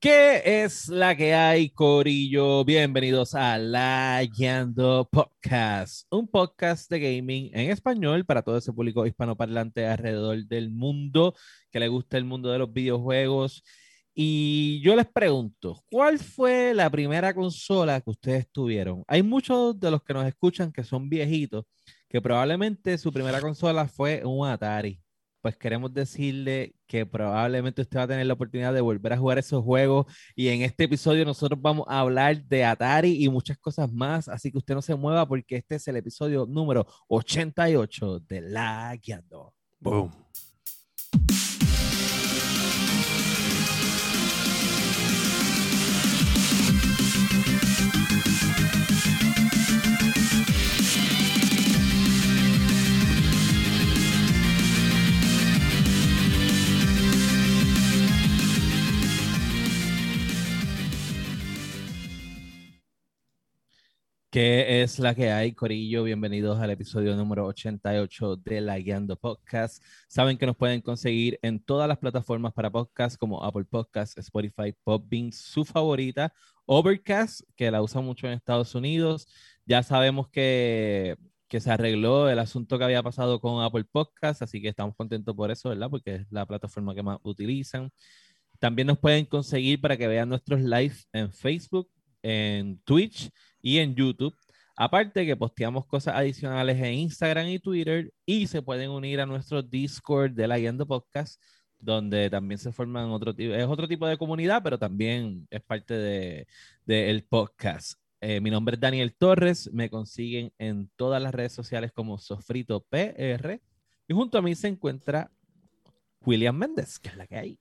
¿Qué es la que hay, Corillo? Bienvenidos a La Guiando Podcast, un podcast de gaming en español para todo ese público hispanoparlante alrededor del mundo que le gusta el mundo de los videojuegos. Y yo les pregunto, ¿cuál fue la primera consola que ustedes tuvieron? Hay muchos de los que nos escuchan que son viejitos, que probablemente su primera consola fue un Atari pues queremos decirle que probablemente usted va a tener la oportunidad de volver a jugar esos juegos y en este episodio nosotros vamos a hablar de Atari y muchas cosas más, así que usted no se mueva porque este es el episodio número 88 de La Guiando. Boom. ¿Qué es la que hay, Corillo? Bienvenidos al episodio número 88 de La Guiando Podcast. Saben que nos pueden conseguir en todas las plataformas para podcast como Apple Podcasts, Spotify, Podbean, su favorita, Overcast, que la usa mucho en Estados Unidos. Ya sabemos que, que se arregló el asunto que había pasado con Apple Podcasts, así que estamos contentos por eso, ¿verdad? Porque es la plataforma que más utilizan. También nos pueden conseguir para que vean nuestros lives en Facebook, en Twitch y en YouTube. Aparte que posteamos cosas adicionales en Instagram y Twitter y se pueden unir a nuestro Discord de la Yendo Podcast, donde también se forman otro tipo, es otro tipo de comunidad, pero también es parte del de, el podcast. Eh, mi nombre es Daniel Torres, me consiguen en todas las redes sociales como Sofrito PR y junto a mí se encuentra William Méndez, que es la que hay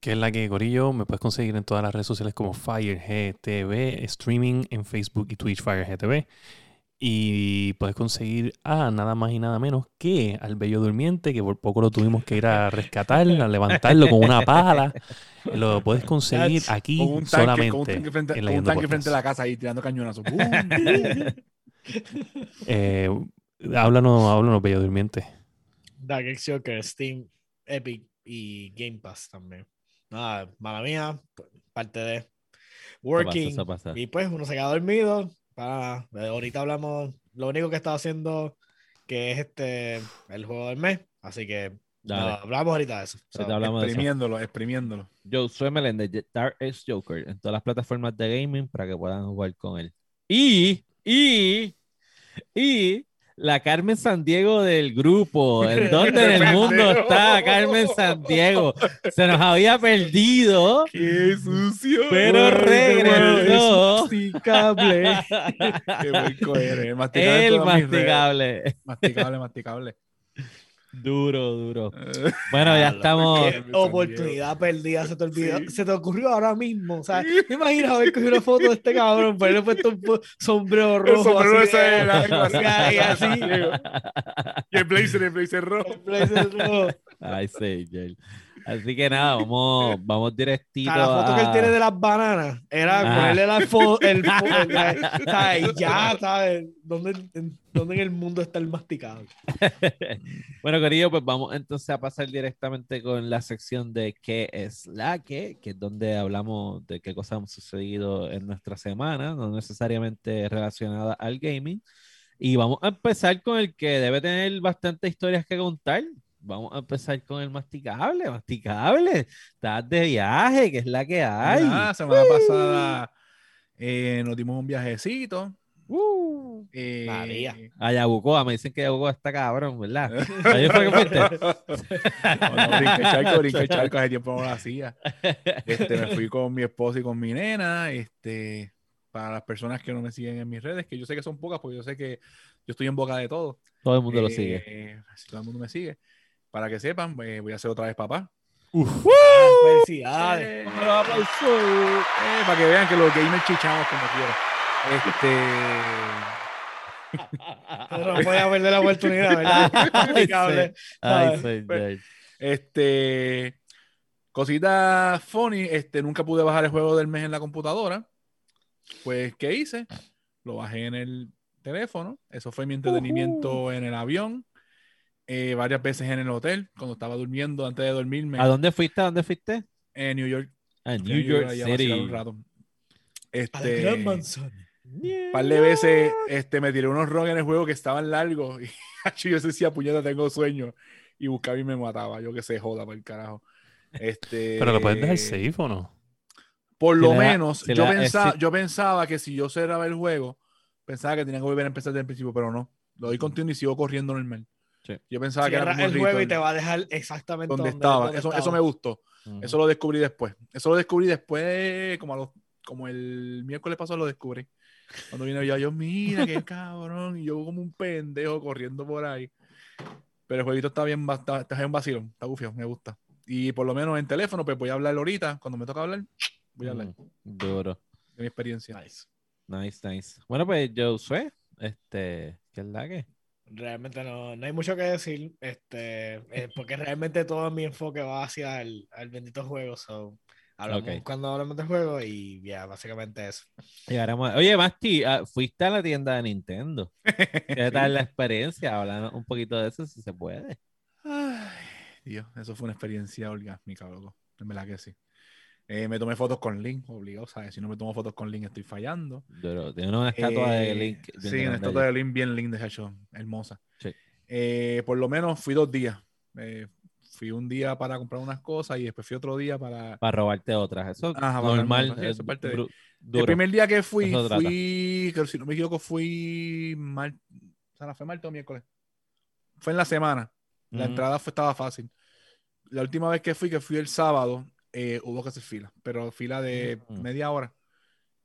que es la que Gorillo me puedes conseguir en todas las redes sociales como FireGTV, streaming en Facebook y Twitch FireGTV. Y puedes conseguir a nada más y nada menos que al bello durmiente, que por poco lo tuvimos que ir a rescatar, a levantarlo con una pala. Lo puedes conseguir aquí solamente. Con un tanque frente, en un tanque frente a la casa ahí tirando cañonazos. eh, háblanos, háblanos, bello durmiente. Dark Joker, Steam, Epic y Game Pass también nada, mala mía, parte de working. Y pues uno se queda dormido. Para, ahorita hablamos, lo único que estaba haciendo que es este el juego del mes. Así que hablamos ahorita de eso. exprimiéndolo, exprimiéndolo. Yo soy Melende, Dark Age Joker, en todas las plataformas de gaming para que puedan jugar con él. Y, y, y la Carmen Sandiego del grupo. ¿En dónde en el mundo está Carmen Sandiego? Se nos había perdido. ¡Qué sucio! Pero regresó. Masticable. Qué buen cohere. Masticable. El masticable. Masticable, masticable. Duro, duro. Bueno, ya estamos. oportunidad perdida, se te olvidó. Se te ocurrió ahora mismo. O sea, ¿te imaginas haber cogido una foto de este cabrón, ponerle puesto un sombrero rojo. El sombrero así, ese de, así. Y el blazer, el blazer rojo. El blazer rojo. Ay. Así que nada, vamos, vamos directito. la foto que él tiene de las bananas era ah. ponerle la foto. El, el, ya, ¿sabes? ¿Dónde, en, ¿Dónde en el mundo está el masticado? bueno, querido, pues vamos entonces a pasar directamente con la sección de qué es la que, que es donde hablamos de qué cosas han sucedido en nuestra semana, no necesariamente relacionada al gaming. Y vamos a empezar con el que debe tener bastantes historias que contar, vamos a empezar con el masticable, masticable. Estás de viaje, que es la que hay. La semana pasada eh, nos dimos un viajecito. Uh, eh, María. A Yabucoa, me dicen que Yabucoa está cabrón, ¿verdad? Ahí fue que fuiste. no, brinqué charco, brinqué charco, hace tiempo no lo hacía. Este, me fui con mi esposa y con mi nena. Este, para las personas que no me siguen en mis redes, que yo sé que son pocas, porque yo sé que yo estoy en boca de todo. Todo el mundo lo sigue. Eh, todo el mundo me sigue. Para que sepan, pues, voy a hacer otra vez papá. Uf. Felicidades. Eh, eh, para que vean que los gamers chichamos como quiero. Este. no voy a perder la oportunidad, ¿verdad? Ay, este. Cosita funny, este, nunca pude bajar el juego del mes en la computadora. Pues, ¿qué hice? Lo bajé en el teléfono. Eso fue mi entretenimiento en el avión. Eh, varias veces en el hotel, cuando estaba durmiendo, antes de dormirme. ¿A dónde fuiste? ¿A dónde fuiste? En New York. A New York City. Un rato. Este, a Un par de veces este, me tiré unos rogs en el juego que estaban largos y yo decía, puñeta, tengo sueño. Y buscaba y me mataba. Yo que sé, joda por el carajo. Este, Pero lo puedes dejar safe o no? Por lo menos, yo, pensaba, yo pensaba que si yo cerraba el juego, pensaba que tenía que volver a empezar desde el principio, pero no. Lo doy continuo y sigo corriendo normal. Yo pensaba que era el juego y te va a dejar exactamente donde, estaba. eso, eso me gustó. Eso lo descubrí después. Eso lo descubrí después, como, a los, como el miércoles pasado lo descubrí. Cuando vine yo, yo, mira qué cabrón. Y yo como un pendejo corriendo por ahí. Pero el jueguito está bien, está, está un vacilón, está bufio, me gusta. Y por lo menos en teléfono, pues voy a hablar ahorita. Cuando me toca hablar, voy a hablar. Mm, duro. De mi experiencia. Nice. Nice, nice. Bueno, pues yo sé, este, ¿qué es la que? Realmente no, no hay mucho que decir, este, eh, porque realmente todo mi enfoque va hacia el, bendito juego. So, hablamos cuando hablamos de juego y ya, básicamente eso. Oye, Masti, ah, fuiste a la tienda de Nintendo. ¿Qué tal la experiencia? Hablando un poquito de eso, si se puede. Ay, Dios, eso fue una experiencia orgásmica, loco. En verdad que sí. Eh, me tomé fotos con Link, obligado, ¿sabes? Si no me tomo fotos con Link, estoy fallando. Pero tiene una estatua de eh, Link. Sí, una estatua de Link bien linda, de hecho, hermosa. Sí. Eh, por lo menos fui dos días. fui un día para comprar unas cosas y después fui otro día para. Para robarte otras. Eso es normal. Eso parte de... El primer día que fui, fui. Que, si no me equivoco, fui. Mar... O sea, fue martes o miércoles. Fue en la semana. La entrada fue, estaba fácil. La última vez que fui, que fui el sábado, eh, hubo que hacer fila, pero fila de mm. media hora.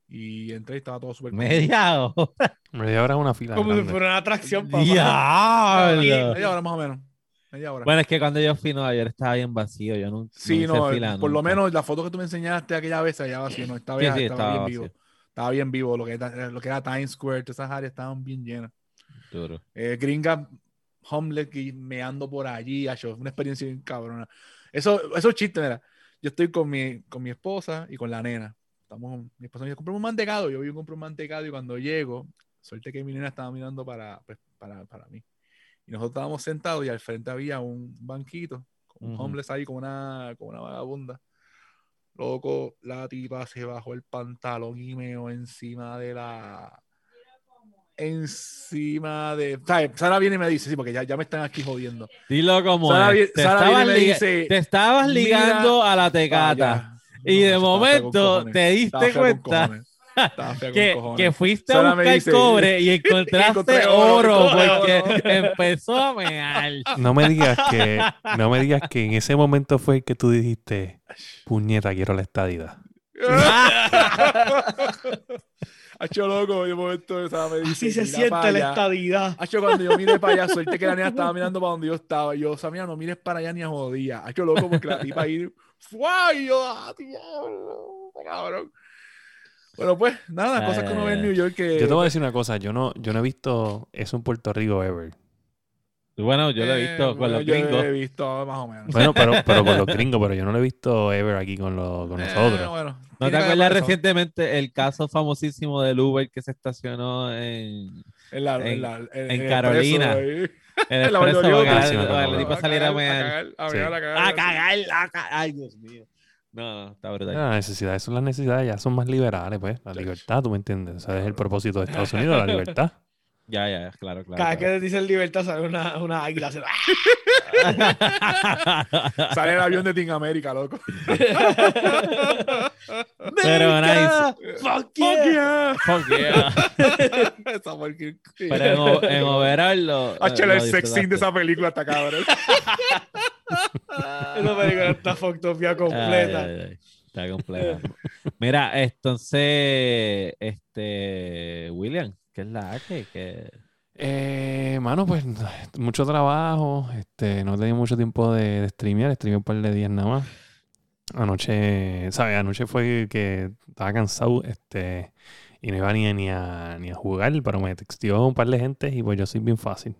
Y entré y estaba todo súper ¿Media hora? Media hora es una fila. Como si fuera una atracción, papá. Media hora más o menos. Media hora. Bueno, es que cuando yo fui a Nueva York estaba bien vacío. Yo no, sí, no, por lo menos la foto que tú me enseñaste aquella vez ya vacío. No, estaba, bien, estaba, bien vivo. Estaba bien vivo. Lo que, lo que era Times Square, todas esas áreas estaban bien llenas. Duro. Eh, gringa homeless meando por allí. Una experiencia bien cabrona. Eso, eso es chiste, mira yo estoy con mi, con mi esposa y con la nena. Estamos, mi esposa me dice, compré un mantecado. Yo voy a comprar un mantecado y cuando llego, suerte que mi nena estaba mirando para, pues, para, para mí. Y nosotros estábamos sentados y al frente había un banquito, con un homeless ahí, como una, como una vagabunda. Loco, la tipa se bajó el pantalón y meó encima de la, encima de. Sara viene y me dice, sí, porque ya, ya me están aquí jodiendo. Dilo como te, estabas dice, te, estabas ligando a la tecata. y de momento te diste cuenta. Que, que, fuiste a buscar cobre y encontraste oro porque empezó a mear. No me digas que no me digas que en ese momento fue que tú dijiste, puñeta, quiero la estadidad. Hacho loco, de momento me dice, Así se siente la estadidad. Hacho, cuando yo miré para allá, suerte que la niña estaba mirando para donde yo estaba. Yo, Samia, no mires para allá ni a jodía. Hacho loco, porque la tipa ahí, ¡fuay! yo, ¡ah, diablo! Cabrón. Bueno, pues, nada, cosas que uno ve en New York que... Yo te voy a decir una cosa, yo no, yo no he visto eso en Puerto Rico ever. Bueno, yo lo he visto con los gringos. Yo lo he visto más o menos. Bueno, pero, pero con los gringos, pero yo no lo he visto ever aquí con, los, con nosotros. Bueno, ¿No te acuerdas recientemente el caso famosísimo del Uber que se estacionó en, en, la, en, la, en Carolina? En el expreso, para que tipo saliera a mear. A cagar, a cagar. Ay, Dios mío. No, no, está brutal. Las necesidades son las necesidades, ya son más liberales, pues. La libertad, tú me entiendes. O sea, es el propósito de Estados Unidos, la libertad. Ya, ya, claro, claro. Cada que dice libertad sale una, una águila. sale el avión de Team América, loco. Pero nice. Fuck yeah. Fuck yeah. Pero en, en overall lo. El sex scene de esa película está cabrón. esa película está fucked up ya completa. Está completa. Mira, entonces, este, William, ¿Qué es la que? que... Eh, mano, pues mucho trabajo. Este, no tenía mucho tiempo de, de streamear. Streamé un par de días nada más. Anoche, ¿sabes? Anoche fue que estaba cansado. Este, y no iba ni, ni, a, ni a jugar, pero me texteó un par de gente y pues yo soy bien fácil.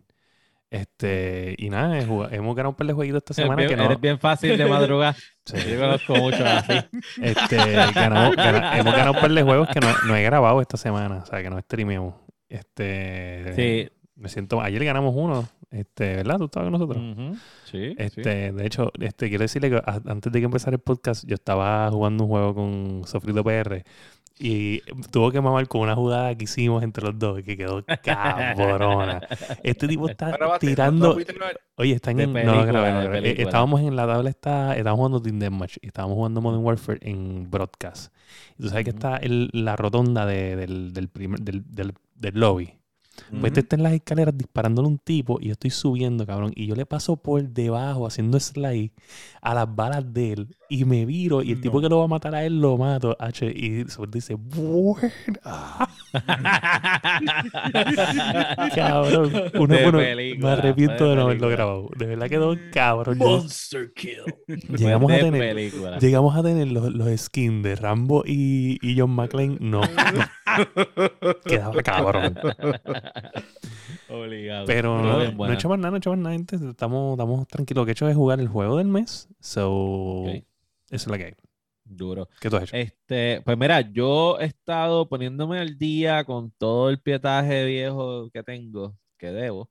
Este, y nada, hemos ganado un par de jueguitos esta semana. Bien, que no... Eres bien fácil de madrugar. sí. Yo conozco mucho así. Este, ganamos, hemos ganado un par de juegos que no, no, he grabado esta semana, o sea, que no streameamos. Este, sí. Me siento, ayer ganamos uno Este, ¿verdad? Tú estabas con nosotros. Sí. Este, De hecho, este, quiero decirle que antes de que empezara el podcast, yo estaba jugando un juego con Sofrito PR y tuvo que mamar con una jugada que hicimos entre los dos que quedó cabrona. Este tipo está tirando. Oye, está en. no lo grabé, eh, Estábamos en la tabla, está, estábamos jugando Team Match y estábamos jugando Modern Warfare en broadcast. Y tú sabes que está el, la rotonda de, del, del, primer, del, del, del lobby. Pues este está en las escaleras disparándole a un tipo y yo estoy subiendo, cabrón. Y yo le paso por debajo haciendo slide a las balas de él y me viro y el tipo que lo va a matar a él lo mato. H, y sobre dice, buena. cabrón. Uno, bueno, me arrepiento de, no haberlo grabado. De verdad quedó cabrón. Monster kill. Llegamos a tener, llegamos a tener los, los skins de Rambo y, y John McClane. No. no. Quedaba cabrón. Obligado. Pero no, no, he hecho más nada, no he hecho más nada. Estamos, estamos tranquilos. Lo que he hecho es jugar el juego del mes. So, es la que hay. Duro. ¿Qué tú has hecho? Este, pues mira, yo he estado poniéndome al día con todo el pietaje viejo que tengo, que debo.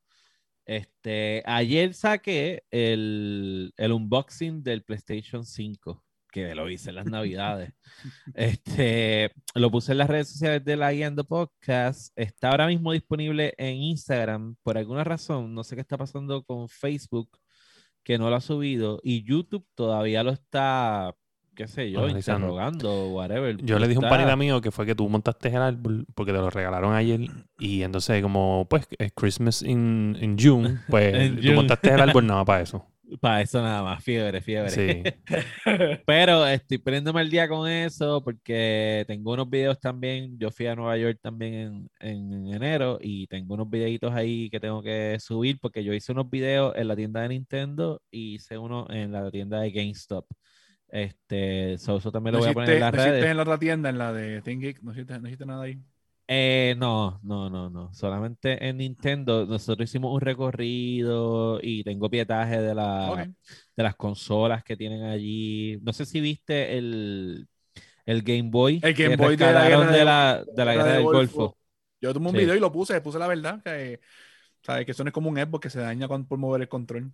Este, ayer saqué el, el unboxing del PlayStation 5 que lo hice en las navidades. este, lo puse en las redes sociales de la Guiando Podcast. Está ahora mismo disponible en Instagram. Por alguna razón, no sé qué está pasando con Facebook, que no lo ha subido. Y YouTube todavía lo está, qué sé yo, interrogando, whatever. Yo le dije a un panita mío que fue que tú montaste el árbol porque te lo regalaron ayer. Y entonces, como pues es Christmas in, June, pues tú montaste el árbol nada para eso. Para eso nada más, fiebre, fiebre. Sí. Pero estoy poniéndome el día con eso porque tengo unos videos también. Yo fui a Nueva York también en, en, enero y tengo unos videitos ahí que tengo que subir porque yo hice unos videos en la tienda de Nintendo y hice uno en la tienda de GameStop. Este, eso también lo voy a poner en las ¿no redes. en la otra tienda, en la de ThinkGeek? ¿No hiciste, no nada ahí? Eh, no, no, no, no. Solamente en Nintendo nosotros hicimos un recorrido y tengo pietaje de, la, de las consolas que tienen allí. No sé si viste el, el Game Boy. El Game Boy de la, guerra, de, la, de la guerra del Golfo. Yo tomé un video y lo puse, puse la verdad. Que, ¿sabes? que eso no es como un Xbox que se daña por mover el control.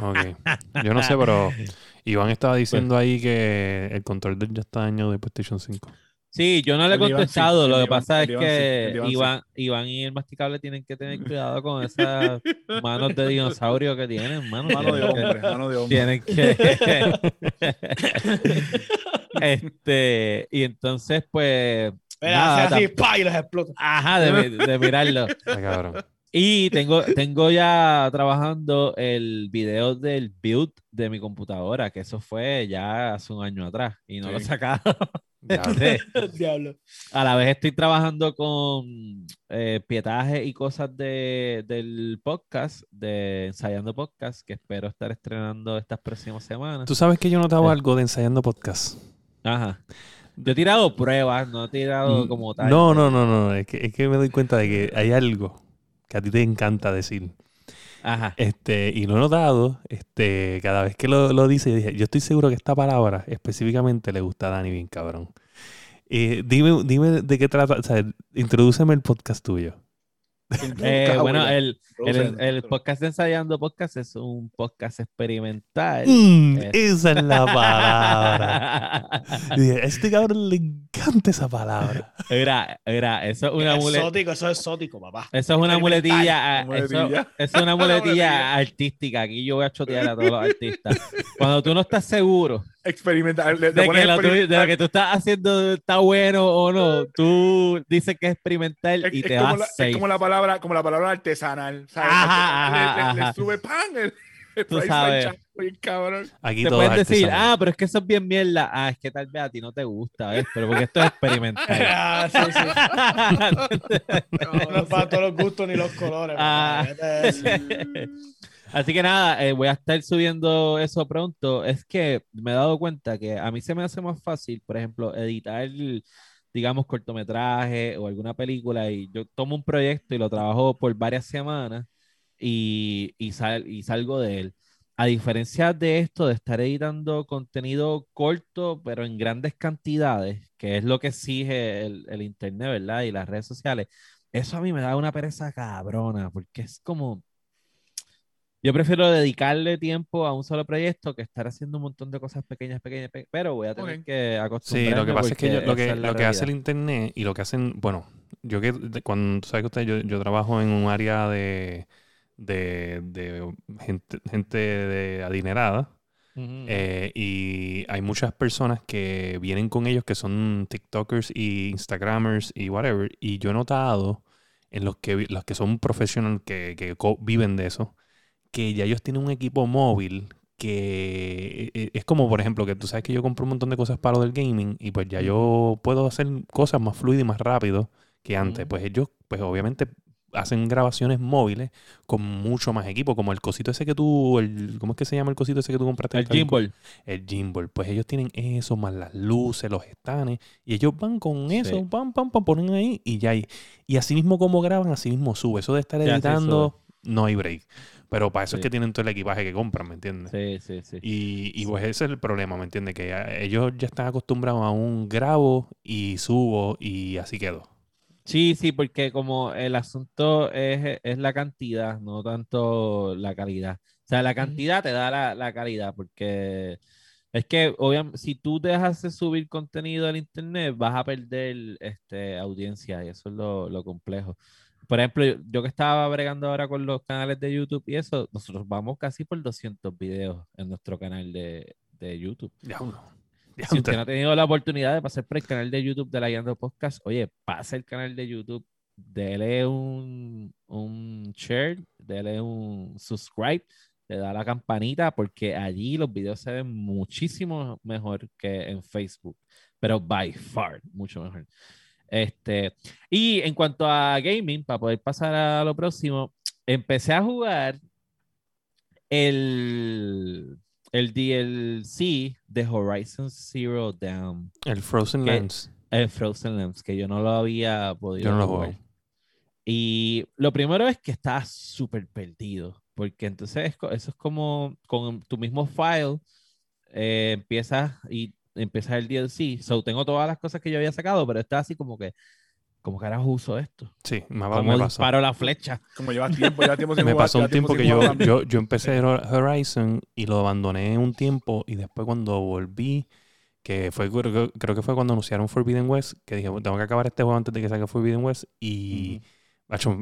Okay. Yo no sé, pero Iván estaba diciendo ahí que el control ya está dañado de PlayStation 5. Sí, yo no le he contestado. lo que pasa es que Iván, Iván, y el masticable tienen que tener cuidado con esas manos de dinosaurio que tienen, mano. Mano de hombre, mano de hombre. Tienen que. este, y entonces, pues. Mira, así, pa, y los explota. Ajá, de, de mirarlo. cabrón. Y tengo, tengo ya trabajando el video del build de mi computadora, que eso fue ya hace un año atrás y no lo he sacado. Diablo. A la vez estoy trabajando con eh, pietaje y cosas de, del podcast, de Ensayando Podcast, que espero estar estrenando estas próximas semanas. Tú sabes que yo notaba eh. algo de Ensayando Podcast. Ajá. Yo he tirado pruebas, no he tirado mm, como tal. No, no, no, no. Es que, es que me doy cuenta de que hay algo que a ti te encanta decir. Ajá. Este, y lo he notado, este, cada vez que lo, lo dice, yo, dije, yo estoy seguro que esta palabra específicamente le gusta a Dani bien cabrón. Eh, dime, dime de qué trata, o sea, introdúceme el podcast tuyo. Eh, bueno, el, el, podcast de Ensayando Podcast es un podcast experimental. Mm, esa es la palabra. a este cabrón le encanta esa palabra. Mira, mira, eso es una muletilla. Eso es exótico, papá. Eso es una muletilla. Eso, es una muletilla artística. Aquí yo voy a chotear a todos los artistas. Cuando tú no estás seguro experimentar. de, que lo, que tú estás haciendo está bueno o no, tú dices que es experimental y te vas la, Es como la palabra, como la palabra artesanal. ¿sabes? Ajá, le, sube pan. tú sabes. cabrón. Aquí te puedes decir, ah, pero es que eso es bien mierda. Ah, es que tal vez a ti no te gusta, ¿ves? Pero porque esto es experimental. ah, sí, sí. no, no para todos los gustos ni los colores. Ah. Así que nada, eh, voy a estar subiendo eso pronto. Es que me he dado cuenta que a mí se me hace más fácil, por ejemplo, editar, digamos, cortometraje o alguna película y yo tomo un proyecto y lo trabajo por varias semanas y, y, y salgo de él. A diferencia de esto, de estar editando contenido corto, pero en grandes cantidades, que es lo que exige el, el Internet, ¿verdad? Y las redes sociales, eso a mí me da una pereza cabrona, porque es como yo prefiero dedicarle tiempo a un solo proyecto que estar haciendo un montón de cosas pequeñas, pequeñas, pero voy a tener que acostumbrarme. Sí, lo que pasa es que lo que, lo que hace el internet y lo que hacen, bueno, yo que cuando sabes que usted, yo, yo trabajo en un área de, de, de gente, gente de adinerada. Eh, y hay muchas personas que vienen con ellos que son TikTokers y Instagramers y whatever. Y yo he notado en los que, los que son profesionales que, que viven de eso, que ya ellos tienen un equipo móvil que e, e, es como, por ejemplo, que tú sabes que yo compro un montón de cosas para lo del gaming y pues ya yo puedo hacer cosas más fluidas y más rápido que antes. Pues ellos, pues obviamente hacen grabaciones móviles con mucho más equipo, como el cosito ese que tú, el, ¿cómo es que se llama el cosito ese que tú compraste? El gimbal. El gimbal. Pues ellos tienen eso, más las luces, los estanes, y ellos van con eso, pam, pam, pam, ponen ahí y ya hay. Y así mismo como graban, así mismo sube. Eso de estar editando, no hay break. Pero para eso es que tienen todo el equipaje que compran, ¿me entiendes? Sí, sí, sí. Y, y pues ese es el problema, ¿me entiendes? Que ellos ya están acostumbrados a un grabo y subo y así quedó. Sí, sí, porque como el asunto es, la cantidad, no tanto la calidad. O sea, la cantidad te da la, calidad, porque es que obviamente si tú dejas de subir contenido al internet, vas a perder este, audiencia y eso es lo, lo complejo por ejemplo, yo, que estaba bregando ahora con los canales de YouTube y eso, nosotros vamos casi por 200 videos en nuestro canal de, de YouTube. Ya Si usted no ha tenido la oportunidad de pasar por el canal de YouTube de la Guiando Podcast, oye, pasa el canal de YouTube, dele un, un share, dele un subscribe, le da la campanita, porque allí los videos se ven muchísimo mejor que en Facebook, pero by far, mucho mejor. Este, y en cuanto a gaming, para poder pasar a lo próximo, empecé a jugar el, el DLC de Horizon Zero Dawn. El Frozen Lands. El Frozen Lands, que yo no lo había podido yo no jugar. Y lo primero es que está súper perdido, porque entonces eso es como con tu mismo file, eh, empiezas y empezar el DLC. So, tengo todas las cosas que yo había sacado, pero está así como que, como que ahora uso esto. Sí, me, como me pasó. la flecha. Como lleva tiempo, lleva tiempo sin Me pasó un tiempo, que yo, yo, yo empecé Horizon y lo abandoné un tiempo y después cuando volví, que fue creo, que fue cuando anunciaron Forbidden West, que dije, tengo que acabar este juego antes de que salga Forbidden West y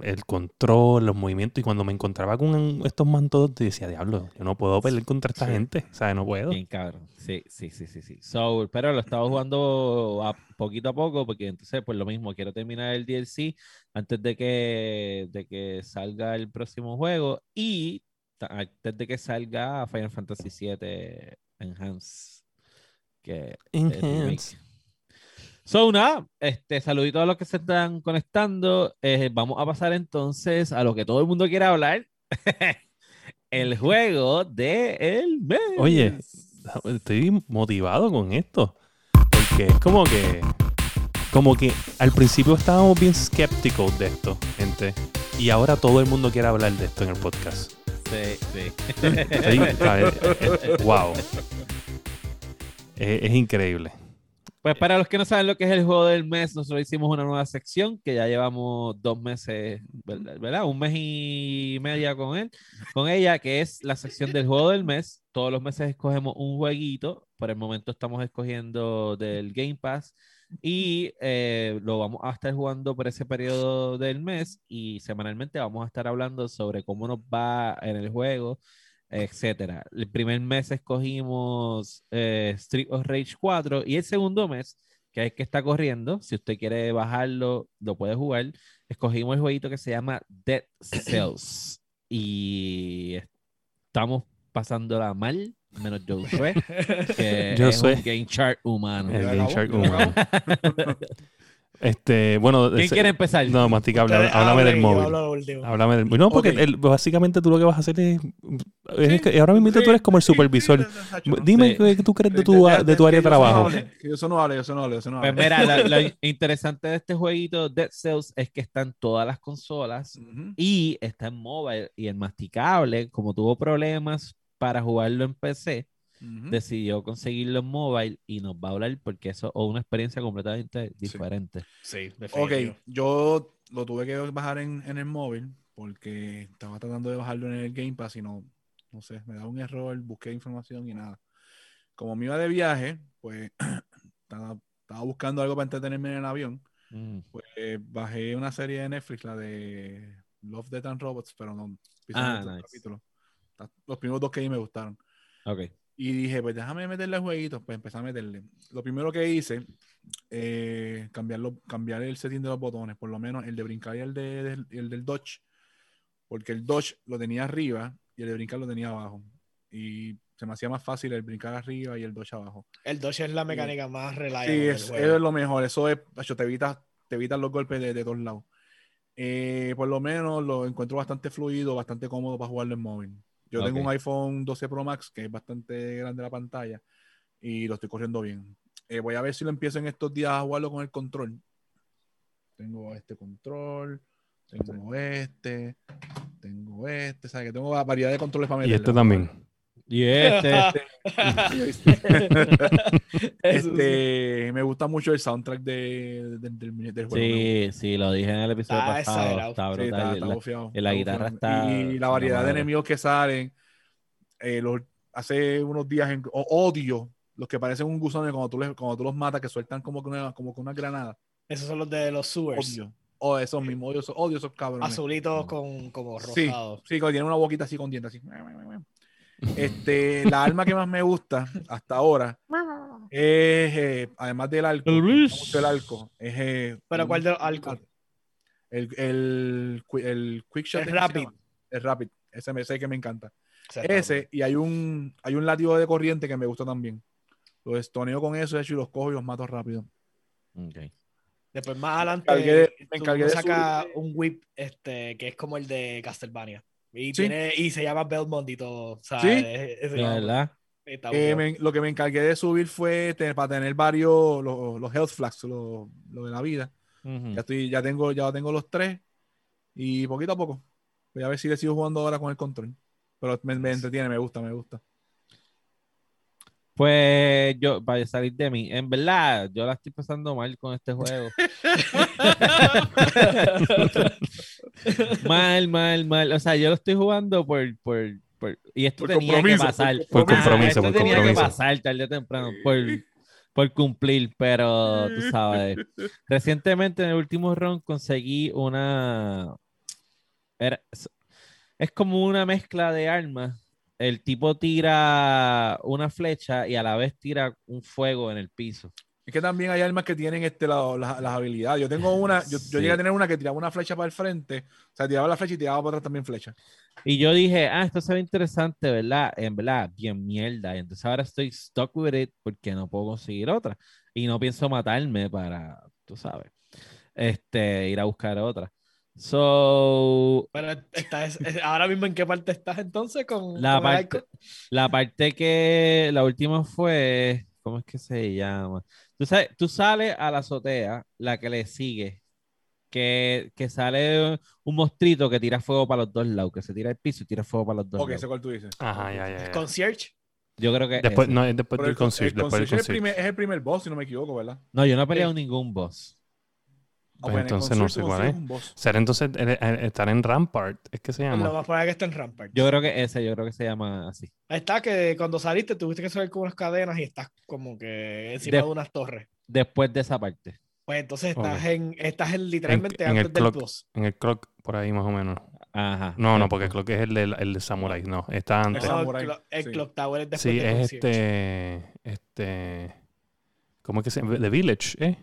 el control, los movimientos, y cuando me encontraba con estos mantos, decía, diablo, yo no puedo pelear contra esta gente, o sea, no puedo. Bien, cabrón. Sí, sí, sí, sí, sí. So, pero lo estaba jugando a poquito a poco, porque entonces, pues lo mismo, quiero terminar el DLC antes de que, de que salga el próximo juego y antes de que salga Final Fantasy VII Enhance. Que Enhance. So, nada, este, saludito a los que se están conectando. Eh, vamos a pasar entonces a lo que todo el mundo quiere hablar. el juego de el mes. Oye, estoy motivado con esto. Porque es como que. Como que al principio estábamos bien escépticos de esto, gente. Y ahora todo el mundo quiere hablar de esto en el podcast. Sí, sí. wow. es increíble. Pues para los que no saben lo que es el juego del mes, nosotros hicimos una nueva sección que ya llevamos dos meses, ¿verdad? Un mes y media con él, con ella, que es la sección del juego del mes. Todos los meses escogemos un jueguito. Por el momento estamos escogiendo del Game Pass y eh, lo vamos a estar jugando por ese periodo del mes y semanalmente vamos a estar hablando sobre cómo nos va en el juego etcétera. El primer mes escogimos eh, Street of Rage 4 y el segundo mes, que es que está corriendo, si usted quiere bajarlo, lo puede jugar. Escogimos el jueguito que se llama Dead Cells y estamos pasándola mal, menos yo que yo es soy. un game chart humano. El game chart humano. Este, bueno, ¿Quién quiere empezar? No, Mastica, háblame del móvil. Háblame del No, porque básicamente tú lo que vas a hacer es. ahora mismo tú eres como el supervisor. Dime qué tú crees de tu, de tu área de trabajo. Yo no hable, yo no yo no Pues mira, lo, interesante de este jueguito Dead Cells es que está en todas las consolas y está en mobile y el masticable, como tuvo problemas para jugarlo en PC, decidió conseguirlo en mobile y nos va a hablar porque eso es una experiencia completamente diferente. Sí, Ok, yo lo tuve que bajar en, en el móvil porque estaba tratando de bajarlo en el Game Pass y no, no sé, me da un error, busqué información y nada. Como me iba de viaje, pues estaba, buscando algo para entretenerme en el avión. Mm. Pues bajé una serie de Netflix, la de Love, Death and Robots, pero no. Ah, nice. Los primeros dos que ahí me gustaron. Ok. Y dije, pues déjame meterle jueguitos, pues empecé a meterle. Lo primero que hice, eh, cambiarlo, cambiar el setting de los botones, por lo menos el de brincar y el, de, el del dodge, porque el dodge lo tenía arriba y el de brincar lo tenía abajo. Y se me hacía más fácil el brincar arriba y el dodge abajo. El dodge es la mecánica más reliable. Sí, es, es, lo mejor. Eso es, te evitas, te evitas los golpes de, de todos lados. Eh, por lo menos lo encuentro bastante fluido, bastante cómodo para jugarlo en móvil. Yo tengo un iPhone 12 Pro Max que es bastante grande la pantalla y lo estoy corriendo bien. Eh, voy a ver si lo empiezo en estos días a jugarlo con el control. Tengo este control, tengo este, tengo este, ¿sabes? Que tengo variedad de controles para meterle. Y este también. Y este. este, me gusta mucho el soundtrack de, del juego. Sí, sí, lo dije en el episodio ah, pasado. Está brutal. la, la, guitarra está. Y, la variedad de enemigos que salen. Eh, hace unos días en, odio los que parecen un gusano cuando tú, les, cuando tú los matas, que sueltan como con una, como una granada. Esos son los de los sewers. Odio. O esos mismos, odio, odio esos cabrones. Azulitos con como rosados. Sí, sí, tienen una boquita así con dientes así. Este, la arma que más me gusta hasta ahora es, eh, además del arco, el arco, es... Eh, ¿Pero cuál de los arcos? El, el, el, Quick Shot. El Rapid. El Rapid. Ese me sé que me encanta. Ese, y hay un, hay un látigo de corriente que me gusta también. Lo estoneo con eso, de hecho, y los cojo y los mato rápido. Okay. Después más adelante me encargué de, saca un whip este, que es como el de Castlevania. Y, tiene, y se llama Belmont y todo. ¿Sí? verdad. Eh, lo que me encargué de subir fue para tener varios, los, los health flags, lo, lo, de la vida. ya, estoy, ya, tengo, ya tengo los tres. Y poquito a poco. Voy a ver si le sigo jugando ahora con el control. Pero me, me entretiene, me gusta, me gusta. Pues yo, para salir de mí, en verdad, yo la estoy pasando mal con este juego. mal, mal, mal. O sea, yo lo estoy jugando por, por, por y esto tenía que pasar. Por, compromiso, esto tenía que pasar tarde o temprano, por, por cumplir, pero tú sabes. Recientemente en el último round conseguí una. es como una mezcla de armas el tipo tira una flecha y a la vez tira un fuego en el piso. Es que también hay armas que tienen este lado, las, habilidades. Yo tengo una, yo, llegué a tener una que tiraba una flecha para el frente, o sea, tiraba la flecha y tiraba para atrás también flecha. Y yo dije, ah, esto se ve interesante, ¿verdad? En verdad, bien mierda. Y entonces ahora estoy stuck with it porque no puedo conseguir otra. Y no pienso matarme para, tú sabes, este, ir a buscar otra. So. Pero estás, ahora mismo en qué parte estás entonces con la parte, la parte que la última fue, ¿cómo es que se llama? Tú, sabes, tú sales a la azotea, la que le sigue, que, que sale un mostrito que tira fuego para los dos lados, que se tira el piso y tira fuego para los dos okay, lados. Ok, cuál tú dices. Ajá, ya, ya. ¿Concierge? Yo creo que. Después, no, después del concierge. es, el primer, es el primer boss, si no me equivoco, ¿verdad? No, yo no he peleado ningún boss. Ah, pues entonces no sé cuál es. Será entonces estar en Rampart, es que se llama. Lo más probable que esté en Rampart. Yo creo que ese, yo creo que se llama así. Ahí está que cuando saliste tuviste que salir con unas cadenas y estás como que encima de, unas torres. Después de esa parte. Pues entonces estás en, estás en literalmente antes el del clock, boss. En el clock, por ahí más o menos. Ajá. No, no, porque el clock es el de, el de Samurai, no, está antes. el, clock tower es después Sí, es este, este, ¿cómo es que se llama? The Village, ¿eh?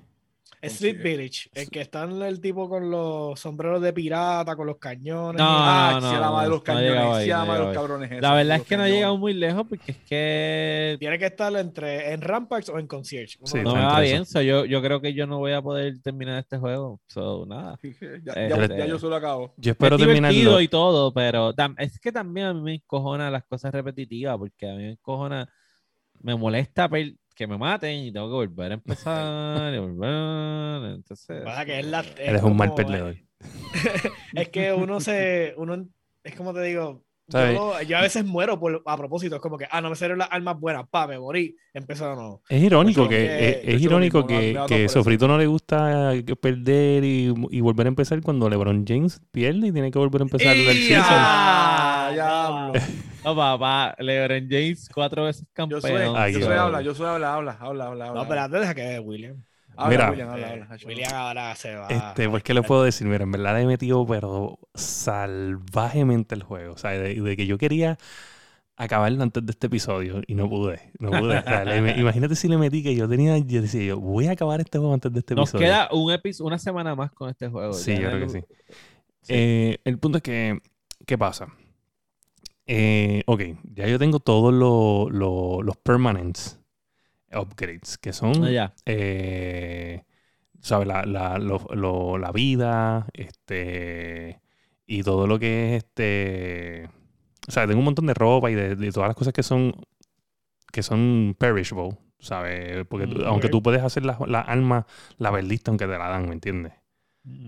Street Village, el que están el tipo con los sombreros de pirata, con los cañones. No, ah, no, se llama de los cañones, se llama de los cabrones. La verdad es que no ha llegado muy lejos porque es que. Tiene que estar entre en Ramparts o en Concierge. no me va bien, yo, yo creo que yo no voy a poder terminar este juego. So, nada. ya, ya, yo solo acabo. Yo espero terminarlo. y todo, pero es que también a mí me encojona las cosas repetitivas porque a mí me encojona. Me molesta que me maten y tengo que volver a empezar y volver. Entonces. que es la, Eres un mal perdedor. es que uno se. Uno, es como te digo, Yo, a veces muero por, a propósito, es como que, ah, no me salieron las armas buenas, pa, me morí, empezó de nuevo. Es irónico que, es, irónico que, que Sofrito no le gusta perder y, y, volver a empezar cuando LeBron James pierde y tiene que volver a empezar el season. No, papá, LeBron James cuatro veces campeón. Yo soy, yo soy habla, yo soy habla, habla, habla, habla. No, pero antes deja que William. Mira, William, ahora se va. Este, pues, ¿qué le puedo decir? Mira, en verdad le he metido, pero salvajemente el juego. O sea, de, que yo quería acabarlo antes de este episodio y no pude. No pude. imagínate si le metí que yo tenía, yo decía yo, voy a acabar este juego antes de este episodio. Nos queda un episodio, una semana más con este juego. Sí, yo creo que sí. Eh, el punto es que, ¿qué pasa? Eh, ok, ya yo tengo todos los permanents upgrades, que son, ah, eh, ¿sabes? La, la, la, vida, este, y todo lo que es, este, o sea, tengo un montón de ropa y de, todas las cosas que son, que son perishable, ¿sabes? Porque mm, aunque tú puedes hacer la, la alma, la verdista, aunque te la dan, ¿me entiendes?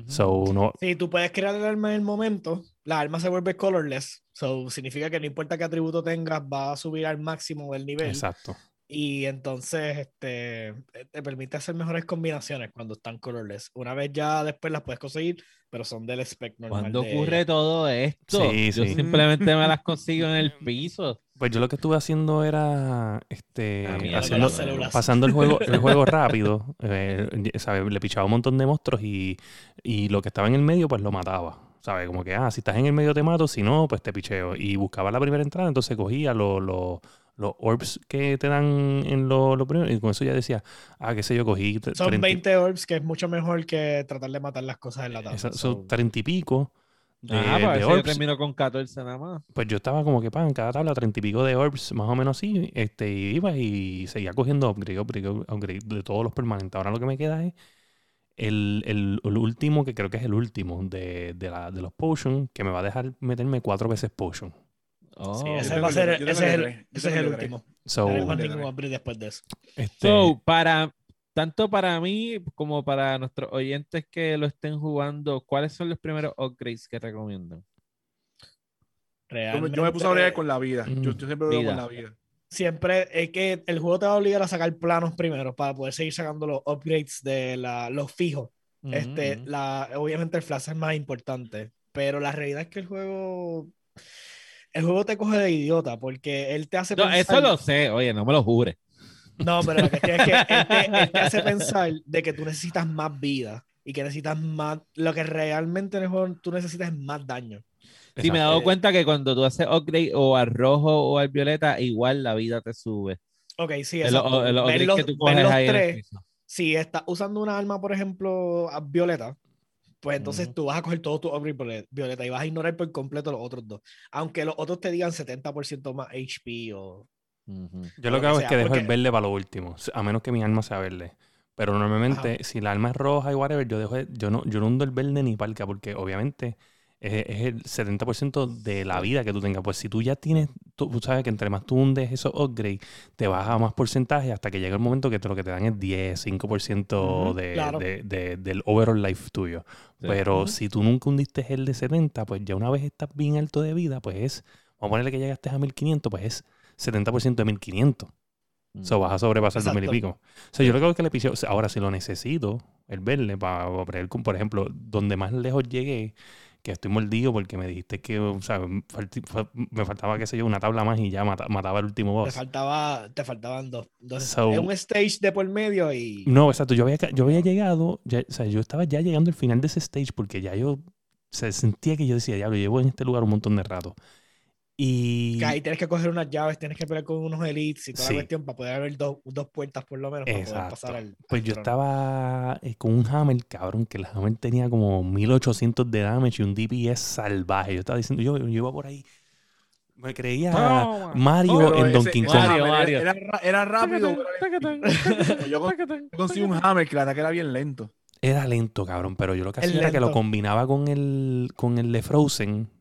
So, no... Sí, tú puedes crear el arma en el momento, la arma se vuelve colorless, so significa que no importa qué atributo tengas, va a subir al máximo del nivel. Exacto. Y entonces este, te permite hacer mejores combinaciones cuando están colorless. Una vez ya después las puedes conseguir, pero son del spec normal. ¿Cuándo ocurre todo esto? yo simplemente me las consigo en el piso. Pues yo lo que estuve haciendo era este, pasando el juego, el juego rápido. Eh, Le pichaba un montón de monstruos y, y lo que estaba en el medio, pues lo mataba. ¿Sabes? Como que, ah, si estás en el medio te mato, si no, pues te picheo. Y buscaba la primera entrada, entonces cogía los, los, los orbs que te dan en lo, lo, primero. Y con eso ya decía, ah, qué sé yo, cogí. Son 20 orbs, que es mucho mejor que tratar de matar las cosas en la tabla. son 30 y pico. De, ah, pues yo termino con 14 nada más. Pues yo estaba como que, pa, en cada tabla 30 y pico de orbs, más o menos así. Este, iba y seguía cogiendo upgrade, upgrade, upgrade de todos los permanentes. Ahora lo que me queda es el, el, último, que creo que es el último de, de, la, de los potions, que me va a dejar meterme cuatro veces potion. Oh. ese, va a ser, ese, es el, ese es el último. So, después de eso. Este... So, para, tanto para mí como para nuestros oyentes que lo estén jugando, ¿cuáles son los primeros upgrades que recomiendan? Realmente, yo me puse a hablar con la vida. Yo, yo, siempre veo con la vida. Siempre es que el juego te va a obligar a sacar planos primero para poder seguir sacando los upgrades de la, los fijos. este, la, obviamente el flash es más importante, pero la realidad es que el juego el juego te coge de idiota porque él te hace no, Eso lo sé, oye, no me lo jure. No, pero lo que es que él te, hace pensar de que tú necesitas más vida y que necesitas más. Lo que realmente en el juego tú necesitas es más daño. Sí, me he dado cuenta que cuando tú haces upgrade o al rojo o al violeta, igual la vida te sube. Ok, sí, eso. los, que tú coges ahí tres, si estás usando una arma, por ejemplo, violeta, pues entonces tú vas a coger todo tu upgrade violeta y vas a ignorar por completo los otros dos. Aunque los otros te digan 70% más HP o... Yo lo que hago es que dejo el verde para lo último, a menos que mi arma sea verde. Pero normalmente, si la arma es roja y whatever, yo dejo, yo no, yo no hundo el verde ni palca, porque obviamente es, el 70% de la vida que tú tengas. Pues si tú ya tienes, tú, sabes que entre más tú hundes esos upgrades, te baja más porcentaje hasta que llega el momento que te, lo que te dan es 10, 5% de, del overall life tuyo. Pero si tú nunca hundiste el de 70, pues ya una vez estás bien alto de vida, pues es, vamos a ponerle que llegaste a 1500, pues es 70% de 1500. O sea, vas a sobrepasar dos mil y pico. O sea, yo creo que le piso, ahora si lo necesito, el verle, para, para, por ejemplo, donde más lejos llegué, que estoy mordido porque me dijiste que, o sea, me faltaba, qué sé yo, una tabla más y ya mataba el último boss. Te, faltaba, te faltaban dos. dos un stage de por medio y... No, exacto. Yo había, yo había llegado, o sea, yo estaba ya llegando al final de ese stage porque ya yo se sentía que yo decía, ya lo llevo en este lugar un montón de rato. Y... ahí tienes que coger unas llaves, tienes que pelear con unos elites y toda la cuestión para poder abrir dos, dos, puertas por lo menos para poder pasar al. Pues yo estaba eh, con un Hammer, cabrón, que el Hammer tenía como 1800 de damage y un DPS salvaje. Yo estaba diciendo, yo, yo iba por ahí. Me creía Mario en Donkey Kong. Mario, Era, era, rápido. yo conseguí un Hammer que la ataque era bien lento. Era lento, cabrón, pero yo lo que hacía era que lo combinaba con el, con el de Frozen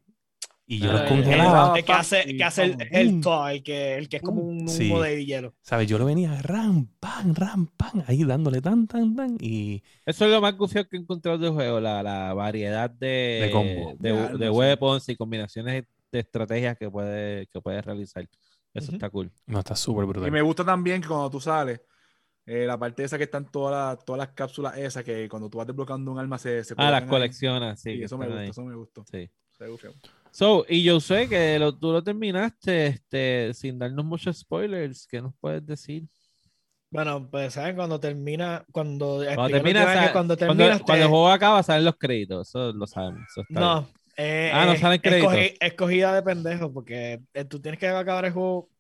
y yo los congelaba. El, que hace, que hace el, el, el, que, el que es como un humo de hielo. ¿Sabes? Yo lo venía ram, pam, ram, pam, ahí dándole tan, tan, tan. Y... Eso es lo más gufio que he encontrado de juego, la, la variedad de, de, de, de weapons y combinaciones de estrategias que puedes que puede realizar. Eso está cool. No, está súper brutal. Y me gusta también que cuando tú sales, eh, la parte esa que están todas, todas las cápsulas esas, que cuando tú vas desbloqueando un alma se, se Ah, las coleccionas, sí. sí eso me gusta, eso me gustó. Sí. So, y yo sé que lo, tú lo terminaste este, sin darnos muchos spoilers. ¿Qué nos puedes decir? Bueno, pues saben cuando termina, cuando cuando termina, cuando, termina cuando, el juego acaba salen los créditos, eso lo sabemos. no, eh, ah, no salen créditos. escogida de pendejo porque eh, tú tienes que acabar el juego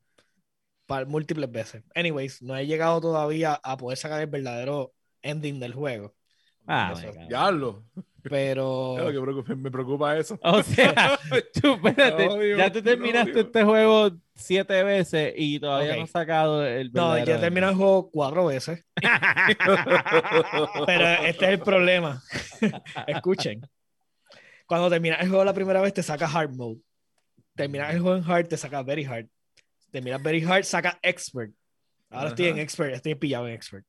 para múltiples veces. Anyways, no he llegado todavía a poder sacar el verdadero ending del juego. Ah, lo. Pero. me preocupa eso. O sea, tú, espérate, ya tú terminaste este juego siete veces y todavía no has sacado el. No, ya he terminado el juego cuatro veces. Pero este es el problema. Escuchen. Cuando terminas el juego la primera vez, te saca Hard Mode. Terminas el juego en Hard, te saca Very Hard terminas Very Hard, saca Expert. Ahora estoy en Expert, estoy pillado en Expert.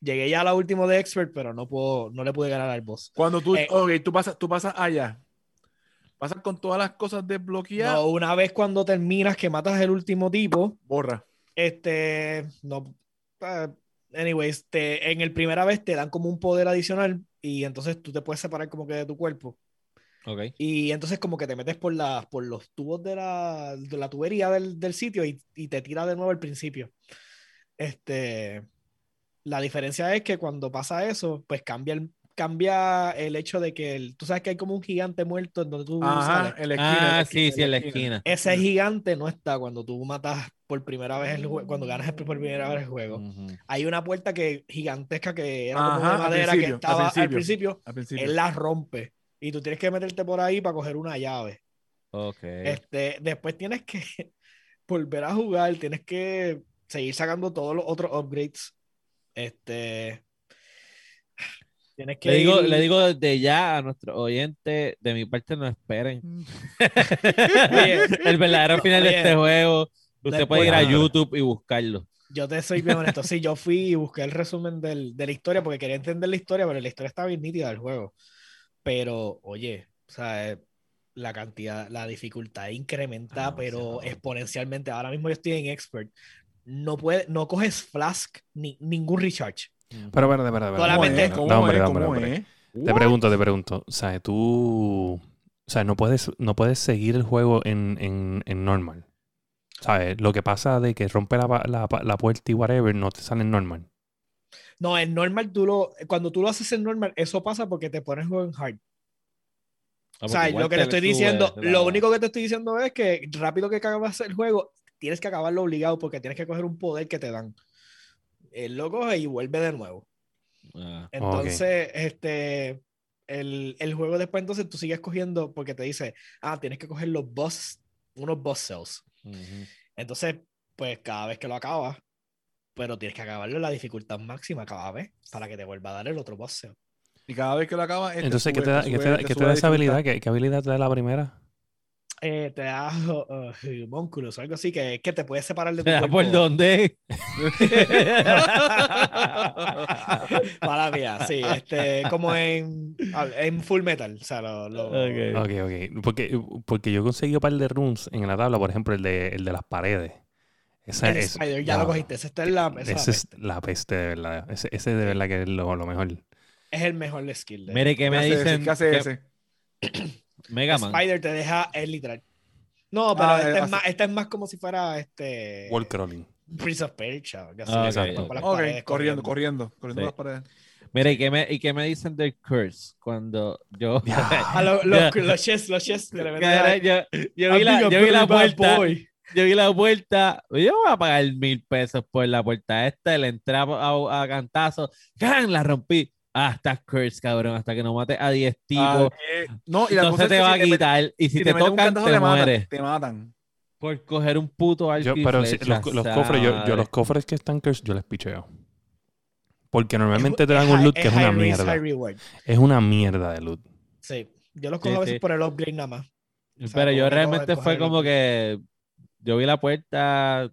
Llegué ya a la última de Expert, pero no puedo, no le pude ganar al boss. Cuando tú, eh, tú pasas, tú pasas allá. ¿Pasas con todas las cosas desbloqueadas? No, una vez cuando terminas que matas el último tipo. Borra. Este, no. Uh, anyways, te, en el primera vez te dan como un poder adicional y entonces tú te puedes separar como que de tu cuerpo. Okay. Y entonces como que te metes por, la, por los tubos de la, de la tubería del, del sitio y, y, te tira de nuevo al principio. Este, la diferencia es que cuando pasa eso, pues cambia el, cambia el hecho de que el, tú sabes que hay como un gigante muerto en donde tú Ajá, en la esquina, ah, sí, sí, en la esquina. Ese gigante no está cuando tú matas por primera vez el juego, cuando ganas por primera vez el juego. Hay una puerta que gigantesca que era como de madera que estaba al principio, al principio, él la rompe y tú tienes que meterte por ahí para coger una llave. Ok. Este, después tienes que volver a jugar, tienes que seguir sacando todos los otros upgrades. Este. Tienes que le, digo, le digo desde ya a nuestros oyentes, de mi parte no esperen. Mm. el verdadero final de este juego, usted puede ir a YouTube y buscarlo. Yo te soy bien honesto. Sí, yo fui y busqué el resumen del, de la historia porque quería entender la historia, pero la historia estaba bien nítida del juego. Pero, oye, o sea, la cantidad, la dificultad incrementa, ah, pero exponencialmente. Ahora mismo yo estoy en expert. No, puede, no coges flask ni ningún recharge. Pero, verdad, verdad, verdad. Solamente. ¿Cómo es? Te pregunto, te pregunto. O sea, tú. O sea, no puedes, no puedes seguir el juego en, en, en normal. ¿Sabes? Lo que pasa de que rompe la, la, la, puerta y whatever no te sale en normal. No, en normal tú lo, cuando tú lo haces en normal, eso pasa porque te pones juego en hard. Ah, o sea, lo que te estoy diciendo, lo único que te estoy diciendo es que rápido que acabas el juego, tienes que acabarlo obligado porque tienes que coger un poder que te dan. Él lo coge y vuelve de nuevo. Ah, entonces, este, el, el, juego después entonces tú sigues cogiendo porque te dice, ah, tienes que coger los boss, unos boss cells. Entonces, pues cada vez que lo acabas, pero tienes que acabarlo en la dificultad máxima cada vez para que te vuelva a dar el otro boss. Y cada vez que lo acabas. Este Entonces, ¿qué te da, ¿qué te, da esa habilidad? ¿Qué, habilidad te da la primera? Eh, te da uh, o algo así, que, que te puedes separar de tu cuerpo. ¿Por dónde? Para mía, sí. Este, como en, en Full Metal. O sea, lo, lo... Okay. ok, ok. Porque, porque yo conseguí un par de runes en la tabla, por ejemplo, el de, el de las paredes. Esa, es, ya lo cogiste. Esa, es la, esa es la peste, de verdad. Ese, ese de verdad que es lo, lo, mejor. Es el mejor skill. De Mire, ¿qué me dicen? ¿Qué hace ese? Mega Man. Spider te deja el literal. No, pero ah, esta, es más, esta, es más, como si fuera este. Wall crawling. Prince of Persia. Ah, okay. okay. corriendo, corriendo, corriendo sí. las paredes. Mira, ¿y qué, me, ¿y qué me dicen del curse? Cuando yo. ah, lo, lo, los chess, los chess. Yo, yo, vi la, yo vi la puerta. Boy yo vi la puerta, yo voy a pagar mil pesos por la puerta esta, le entré a, a, cantazo, ¡can! la rompí. Ah, estás curse, cabrón, hasta que no mates a 10 tipos. Ah, eh, no, y la cosa te va a quitar. y si, te, tocan, te, mueres. te matan. Por coger un puto yo, Pero si, los, los cofres, yo, yo, los cofres que están curse, yo les picheo. Porque normalmente te dan un loot que es, una mierda. Es una mierda de loot. Sí, yo los cojo a veces por el upgrade nada más. pero yo realmente fue como que yo vi la puerta,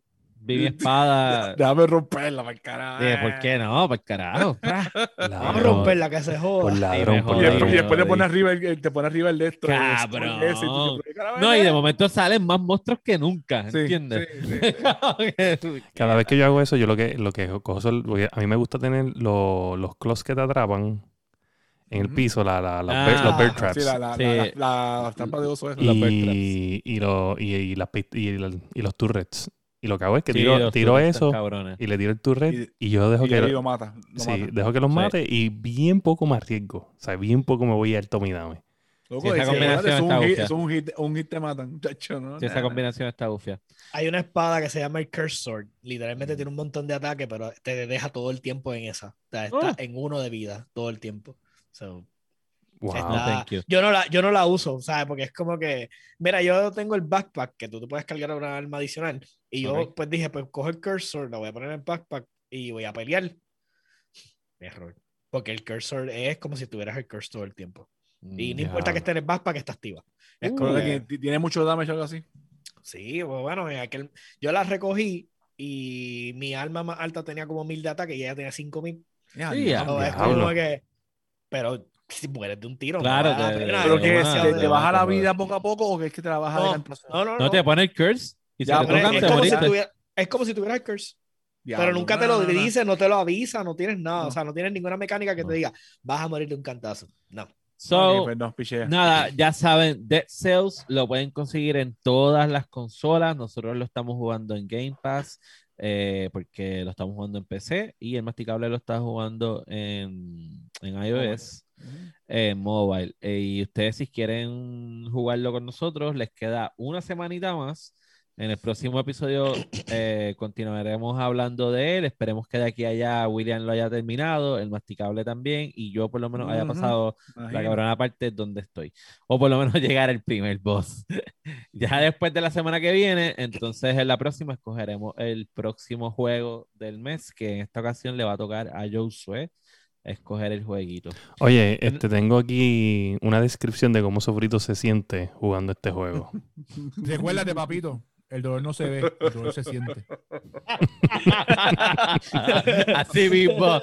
vi mi espada. Déjame romperla, para el carajo. ¿por qué no? Para el carajo. Vamos a romperla, que se joda. Por ladrón, por y, ladrón. y después te pone arriba el, te pone arriba el de esto. Cabrón. Ese, y tú dices, "¿Carajo, No, y de momento salen más monstruos que nunca, Sí, ¿entiendes? sí, sí. Cada vez que yo hago eso, yo lo que, lo que cojo son- porque a mí me gusta tener lo- los claws que te atrapan en el piso, la, la- la Ah, bear- los bear traps. Sí, la, la, Sí. la, la, la trampa de oso es la bear traps. y, y, lo- y, y las pist- y el- y los turrets. Y lo que hago es que Sí, tiro, tiro eso cabrones. y le tiro el turret Y- y, yo dejo Y que, lo- lo mata. Lo sí, mata. dejo que los Sí. mate y bien poco me arriesgo. O sea, bien poco me voy al tome y dame. Loco, esa combinación es un está hit, es un hit, un hit te matan, muchacho, ¿no? Esa combinación está bufia. Hay una espada que se llama el Curse Sword. Literalmente tiene un montón de ataque, pero te deja todo el tiempo en esa. O sea, está Oh. en uno de vida todo el tiempo. So, Wow. está- thank you. yo, no la, yo no la uso, ¿sabes? Porque es como que, mira, yo tengo el backpack que tú te puedes cargar una arma adicional. Y yo Ok. pues dije, pues cojo el Curse Sword, la voy a poner en el backpack y voy a pelear. Error. Porque el Curse Sword es como si tuvieras el Curse todo el tiempo. Y no importa que esté en el backpack, está activa. Es Uh, como que- que tiene mucho damage o algo así. Sí, pues bueno, en aquel, yo la recogí y mi arma más alta tenía como mil de ataque y ella tenía cinco mil. Es como que, pero si mueres de un tiro, Claro, no te- pena. Pero Pero que te- te, te baja la vida poco a poco o que es que te la baja de no, cantazo. no, no, No no. te pone el curse y si Ya, te tocan, es, te como si tuviera- es como si tuvieras el curse, pero nunca no, te lo no, no, no. dice, no te lo avisa, no tienes nada, No. o sea, no tienes ninguna mecánica que No. te diga, vas a morir de un cantazo. No. So, Ok, pues. Nada, ya saben, Dead Cells lo pueden conseguir en todas las consolas. Nosotros lo estamos jugando en Game Pass eh, porque lo estamos jugando en PC y el masticable lo está jugando en, en iOS. En mobile. Eh, y ustedes si quieren jugarlo con nosotros, les queda una semanita más. En el próximo episodio eh, continuaremos hablando de él. Esperemos que de aquí a allá William lo haya terminado, el masticable también, y yo por lo menos haya pasado la cabrona parte donde estoy. O por lo menos llegar al primer boss. ya después de la semana que viene, entonces en la próxima escogeremos el próximo juego del mes, que en esta ocasión le va a tocar a Josué escoger el jueguito. Oye, este, tengo aquí una descripción de cómo Sofrito se siente jugando este juego. Recuérdate, papito. El dolor no se ve, el dolor se siente. Así mismo.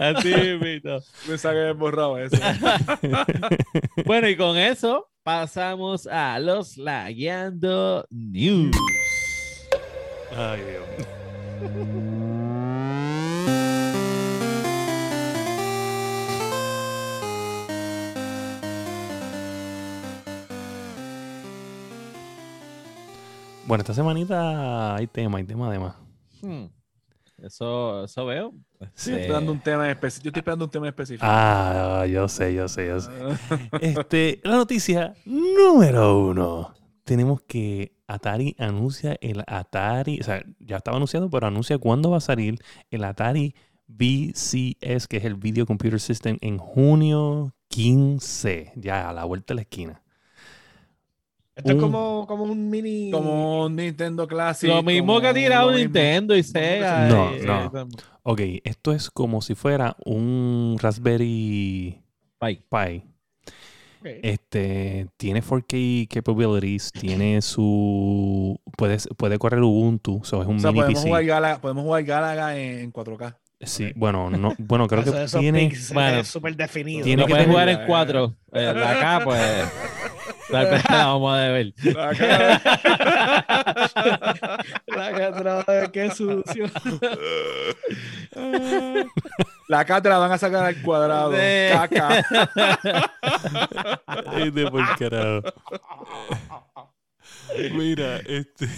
Así mismo. Que había borrado eso. Bueno, y con eso pasamos a los Lagueando News. Ay, Dios. Bueno, esta semanita hay tema, hay tema además. Hmm. Eso, eso veo. Sí, estoy dando un tema específico. Yo estoy esperando un tema específico. Ah, yo sé, yo sé, yo sé. Este, la noticia número uno. Tenemos que Atari anuncia el Atari, o sea, ya estaba anunciado, pero anuncia cuándo va a salir el Atari VCS, que es el Video Computer System, en junio 15, ya a la vuelta de la esquina. Esto es como, como un mini... Como un Nintendo Classic. lo mismo que ha tirado mismo. Nintendo y Sega. No, y- no. Ok, esto es como si fuera un Raspberry Pi. Pi. Ok. Este tiene 4K capabilities, tiene su puede, puede correr Ubuntu, so es un O sea, mini podemos PC. jugar, Galaga, podemos jugar Galaga en, en 4K. Sí, bueno, no, bueno, creo Eso- que tiene bueno, es súper definido. tiene Lo que puedes tener- jugar en cuatro. Eh, la acá, pues. Tal vez la vamos a deber. La catrada, qué sucio. La la van a sacar al cuadrado. Sí. Caca. De por carajo. Mira, este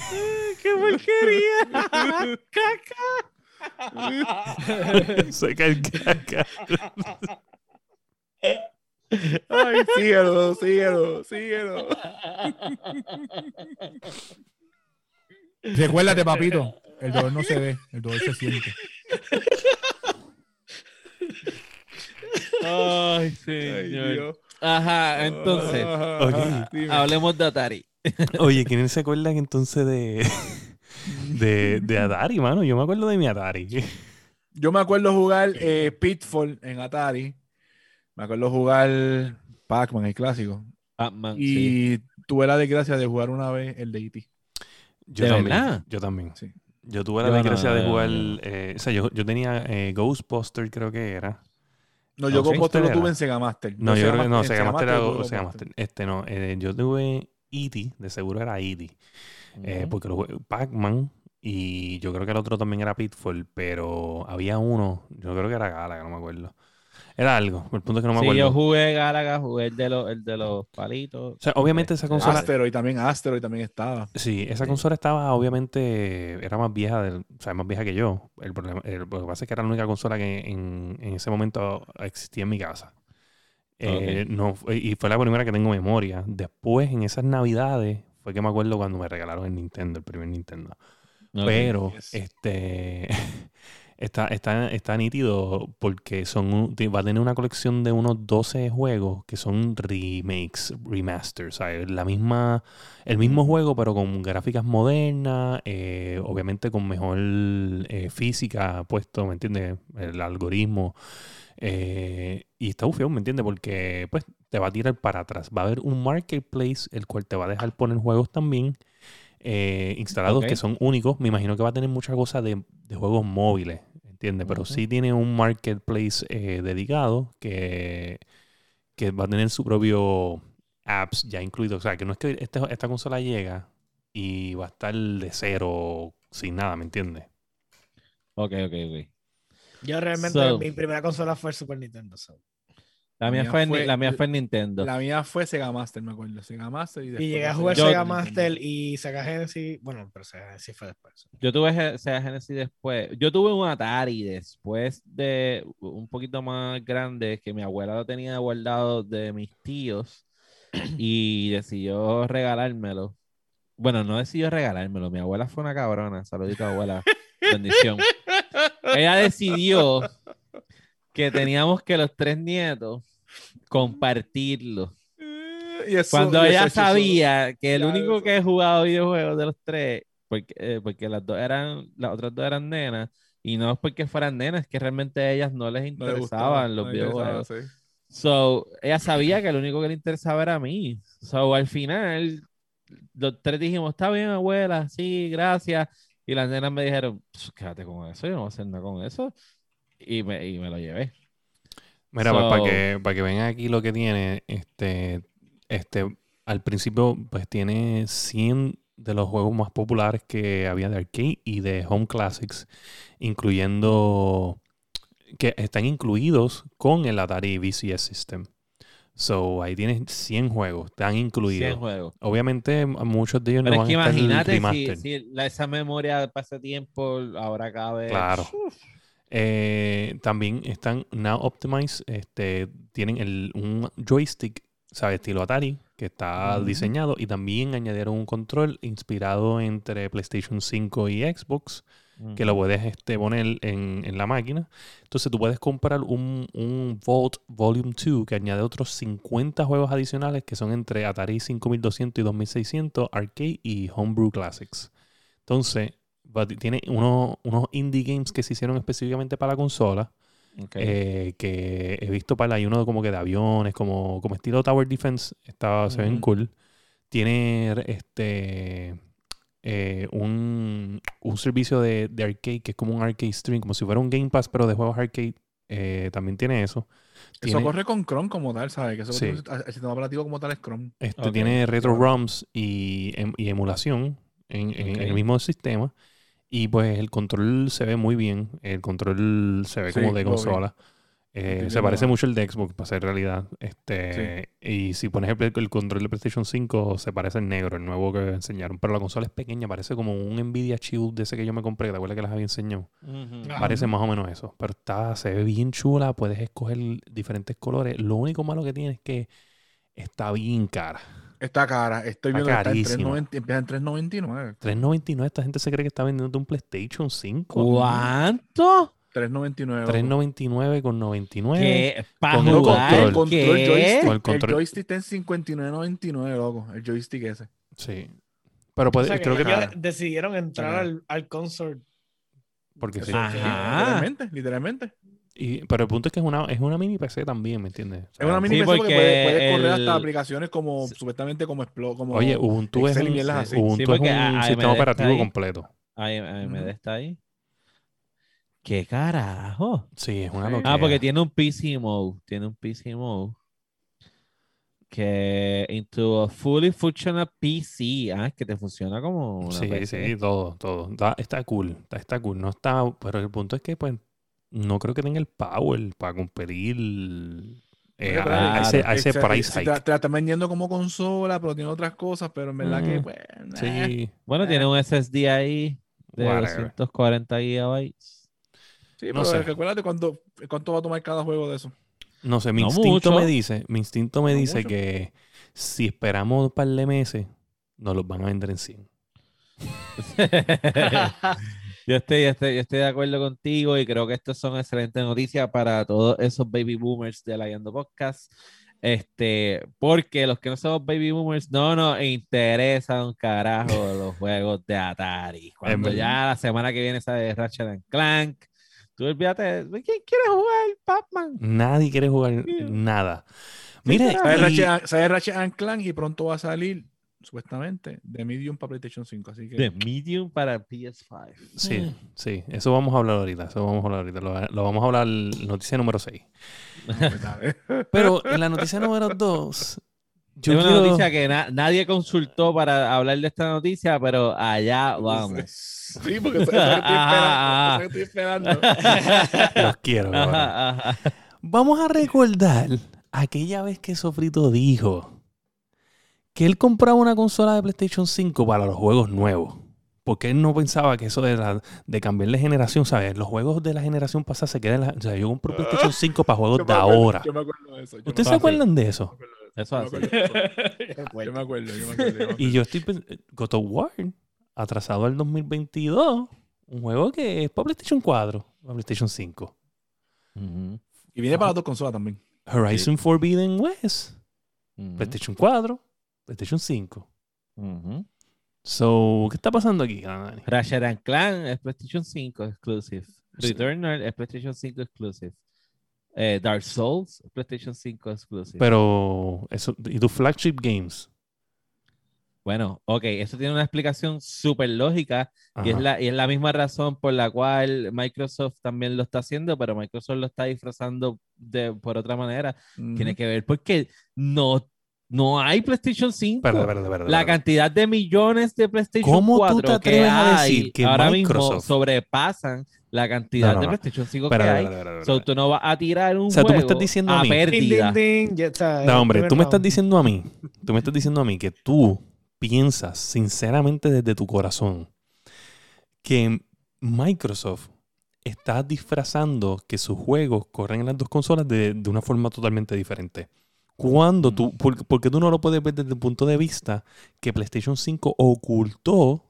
¡Qué porquería! saca el caca. Ay, síguelo, síguelo, síguelo. Recuérdate, papito. El dolor no se ve, el dolor se siente. Ay, Ay, señor. Dios. Ajá, entonces, Ajá, dime. hablemos de Atari. Oye, ¿quiénes se acuerdan entonces de de, de Atari, mano? Yo me acuerdo de mi Atari. Yo me acuerdo jugar eh, Pitfall en Atari. Me acuerdo jugar Pac-Man, el clásico. Batman, sí. Y tuve la desgracia de jugar una vez el de E.T. Yo ¿De también. verdad? Yo también. Sí. Yo tuve la Yo no, desgracia de jugar. eh, o sea, yo, yo tenía eh, Ghostbuster, creo que era. No, yo Poster lo tuve en Sega Master. No, yo creo que no, Sega Master era Sega Ghostbuster. Master. Este no, eh, yo tuve E.T., de seguro era E.T. eh, porque lo jugué- Pac-Man y yo creo que el otro también era Pitfall, pero había uno, yo creo que era Galaga, no me acuerdo. Era algo, el punto es que no me sí, acuerdo. yo jugué Galaga, jugué el de los, el de los palitos. O sea, obviamente esa Este, consola- Asteroid también, Asteroid también estaba. Sí, esa Sí. consola estaba obviamente, era más vieja, del- o sea, más vieja que yo. El problema, el- lo que pasa es que era la única consola que en, en ese momento existía en mi casa. Eh, no, y fue la primera que tengo memoria. Después, en esas navidades, fue que me acuerdo cuando me regalaron el Nintendo, el primer Nintendo. Pero, Yes. este, está, está, está nítido porque son, va a tener una colección de unos 12 juegos que son remakes, remasters, ¿sabes? La misma, el mismo juego, pero con gráficas modernas, eh, obviamente con mejor eh, física puesto, ¿me entiendes? El algoritmo. eh, y está bufeo, ¿me entiendes? Porque pues te va a tirar para atrás. Va a haber un marketplace el cual te va a dejar poner juegos también eh, instalados que son únicos. Me imagino que va a tener muchas cosas de, de juegos móviles, ¿entiendes? Pero sí tiene un marketplace eh, dedicado que, que va a tener su propio apps ya incluido. O sea, que no es que este- esta consola llega y va a estar de cero sin nada, ¿me entiendes? Ok, ok, ok. Yo realmente, So- mi primera consola fue el Super Nintendo. so. La mía, fue, fue- la mía fue en Nintendo. La mía fue Sega Master, me acuerdo. Sega Master y Y llegué a jugar Sega. Master y Sega Genesis. Bueno, pero Sega Genesis fue después. Yo tuve Sega Genesis después. Yo tuve un Atari después de un poquito más grande que mi abuela lo tenía guardado de mis tíos y decidió regalármelo. Bueno, no decidió regalármelo. Mi abuela fue una cabrona. Saludito, abuela. Bendición. Ella decidió que teníamos que los tres nietos compartirlo. Y eso- Cuando y ella eso- eso- sabía que el único que he jugado videojuegos de los tres, porque, eh, porque las dos eran, las otras dos eran nenas, y no es porque fueran nenas, es que realmente a ellas no les no le gustaba, interesaban los no videojuegos. sí. So, ella sabía que el único que le interesaba era a mí. So, al final, los tres dijimos, está bien, abuela, sí, gracias. Y las nenas me dijeron, "Pues, quédate con eso, yo no voy a hacer nada con eso. Y me, y me lo llevé. Mira, pues, para So- que, para que vean aquí lo que tiene, este, este, al principio, pues tiene 100 de los juegos más populares que había de arcade y de home classics, incluyendo que están incluidos con el Atari VCS System. So, ahí tienes 100 juegos, están 100 incluidos. juegos. Obviamente, muchos de ellos Pero no es que van a estar imagínate si, si la- esa memoria de pasatiempo ahora cabe. Claro. Eh, también están Now Optimized. Este, tienen el, un joystick, ¿sabes? Estilo Atari, que está diseñado. Y también añadieron un control inspirado entre PlayStation 5 y Xbox, que lo puedes este, poner en, en la máquina. Entonces tú puedes comprar un, un Vault Volume 2 que añade otros 50 juegos adicionales que son entre Atari 5200 y 2600, Arcade y Homebrew Classics. Entonces, tiene unos, unos indie games que se hicieron específicamente para la consola. Eh, que he visto para hay uno como que de aviones, como, como estilo Tower Defense, está, se ven cool. Tiene este eh, un, un servicio de, de arcade que es como un arcade stream, como si fuera un Game Pass, pero de juegos arcade. eh, también tiene eso. Eso corre con Chrome como tal, ¿sabes? Que eso Sí. el sistema operativo como tal es Chrome. este, tiene retro. ROMs y, em- y emulación en, en- en Ok. el mismo sistema. Y pues el control se ve muy bien. El control se ve Sí, como de consola. Eh, se parece mucho el de Xbox para ser realidad. Este, Y si pones el, el control de PlayStation 5, se parece el negro, el nuevo que enseñaron. Pero la consola es pequeña, parece como un Nvidia Shield de ese que yo me compré. ¿Te acuerdas que las había enseñado? Parece más o menos eso. Pero está, se ve bien chula. Puedes escoger diferentes colores. Lo único malo que tiene es que está bien cara. Está cara. Estoy Está viendo que está en carísima. 3.90 empieza en 3.99. 3.99, esta gente se cree que está vendiendo un PlayStation 5. ¿Cuánto? 3.99. loco. 3.99 con 99. ¿Qué? ¿Para Con el jugar? El control ¿Qué? joystick. Con el El, control. joystick está en 59.99, loco. El joystick ese. Sí. Pero O puede, sea, que creo que Cara. decidieron entrar al, al console. porque sí. Ajá. sí, literalmente, literalmente. Y, pero el punto es que es una, es una mini PC también, ¿me entiendes? es una mini PC porque, puede, puede correr hasta aplicaciones como, supuestamente como, como Oye, Ubuntu es un, Ubuntu es un sistema operativo completo. AMD está ahí. ¿Qué carajo? Sí, es una locura. Ah, porque tiene un PC mode. Tiene un PC mode. Que into a fully functional PC. Ah, que te funciona como una Sí, PC. sí, todo, todo. Está, cool. Está, está, cool. No está. Pero el punto es que, pues, no creo que tenga el power para competir eh, a, ese, a ese price hike. Te, la están vendiendo como consola, pero tiene otras cosas, pero en verdad que, pues. Sí. Bueno, tiene un SSD ahí de 240 gigabytes. Sí, pero sé. recuérdate cuánto, cuánto va a tomar cada juego de eso. No sé, mi instinto me dice, mi instinto me dice que si esperamos un par de meses, nos los van a vender en 100. yo, estoy, estoy, yo estoy de acuerdo contigo y creo que estas son excelentes noticias para todos esos baby boomers de la Podcast. Este, porque los que no somos baby boomers no nos interesan carajo los juegos de Atari. Cuando ya la semana que viene sale Ratchet Clank, Tú olvídate, ¿quién quiere jugar Pac-Man? Nadie quiere jugar nada. Mire, sale Ratchet Clank y pronto va a salir supuestamente, de Medium para PlayStation 5. Así que... De Medium para PS5. Sí, mm. sí, eso vamos a hablar ahorita. Eso vamos a hablar ahorita. Lo, vamos a hablar noticia número 6. Pero en la noticia número 2. Yo una noticia que nadie consultó para hablar de esta noticia, pero allá vamos. Sí, porque estoy, esperando. estoy esperando. Los quiero. Vamos a recordar aquella vez que Sofrito dijo que él compraba una consola de PlayStation 5 para los juegos nuevos. Porque él no pensaba que eso de, la, de cambiar de generación, ¿sabes? Los juegos de la generación pasada se quedan. La, o sea, yo compré PlayStation 5 para juegos de ahora. Yo me acuerdo de eso. ¿Ustedes se acuerdan de eso? Eso así. Yo me acuerdo, yo me acuerdo. Y yo estoy God of War atrasado al 2022, un juego que es para PlayStation 4, para PlayStation 5. Y viene para las dos consolas también. Horizon Forbidden West, PlayStation 4, PlayStation 5. So, ¿qué está pasando aquí? Ratchet and Clank es PlayStation 5 exclusive. Returnal es PlayStation 5 exclusive. Eh, Dark Souls, PlayStation 5 exclusive. Pero, eso, ¿y tus flagship games? Bueno, ok, eso tiene una explicación súper lógica y es, la, y es la misma razón por la cual Microsoft también lo está haciendo, pero Microsoft lo está disfrazando de, por otra manera. Tiene que ver porque no, no hay PlayStation 5. la cantidad de millones de PlayStation 4 que hay ahora mismo sobrepasan la cantidad de PlayStation 5 que hay. So, tú no vas a tirar un o sea, tú me estás diciendo a, mí. pérdida. no, hombre, tú me estás diciendo a mí, tú me estás diciendo a mí que tú piensas sinceramente desde tu corazón que Microsoft está disfrazando que sus juegos corren en las dos consolas de, una forma totalmente diferente. Cuando tú, porque, tú no lo puedes ver desde el punto de vista que PlayStation 5 ocultó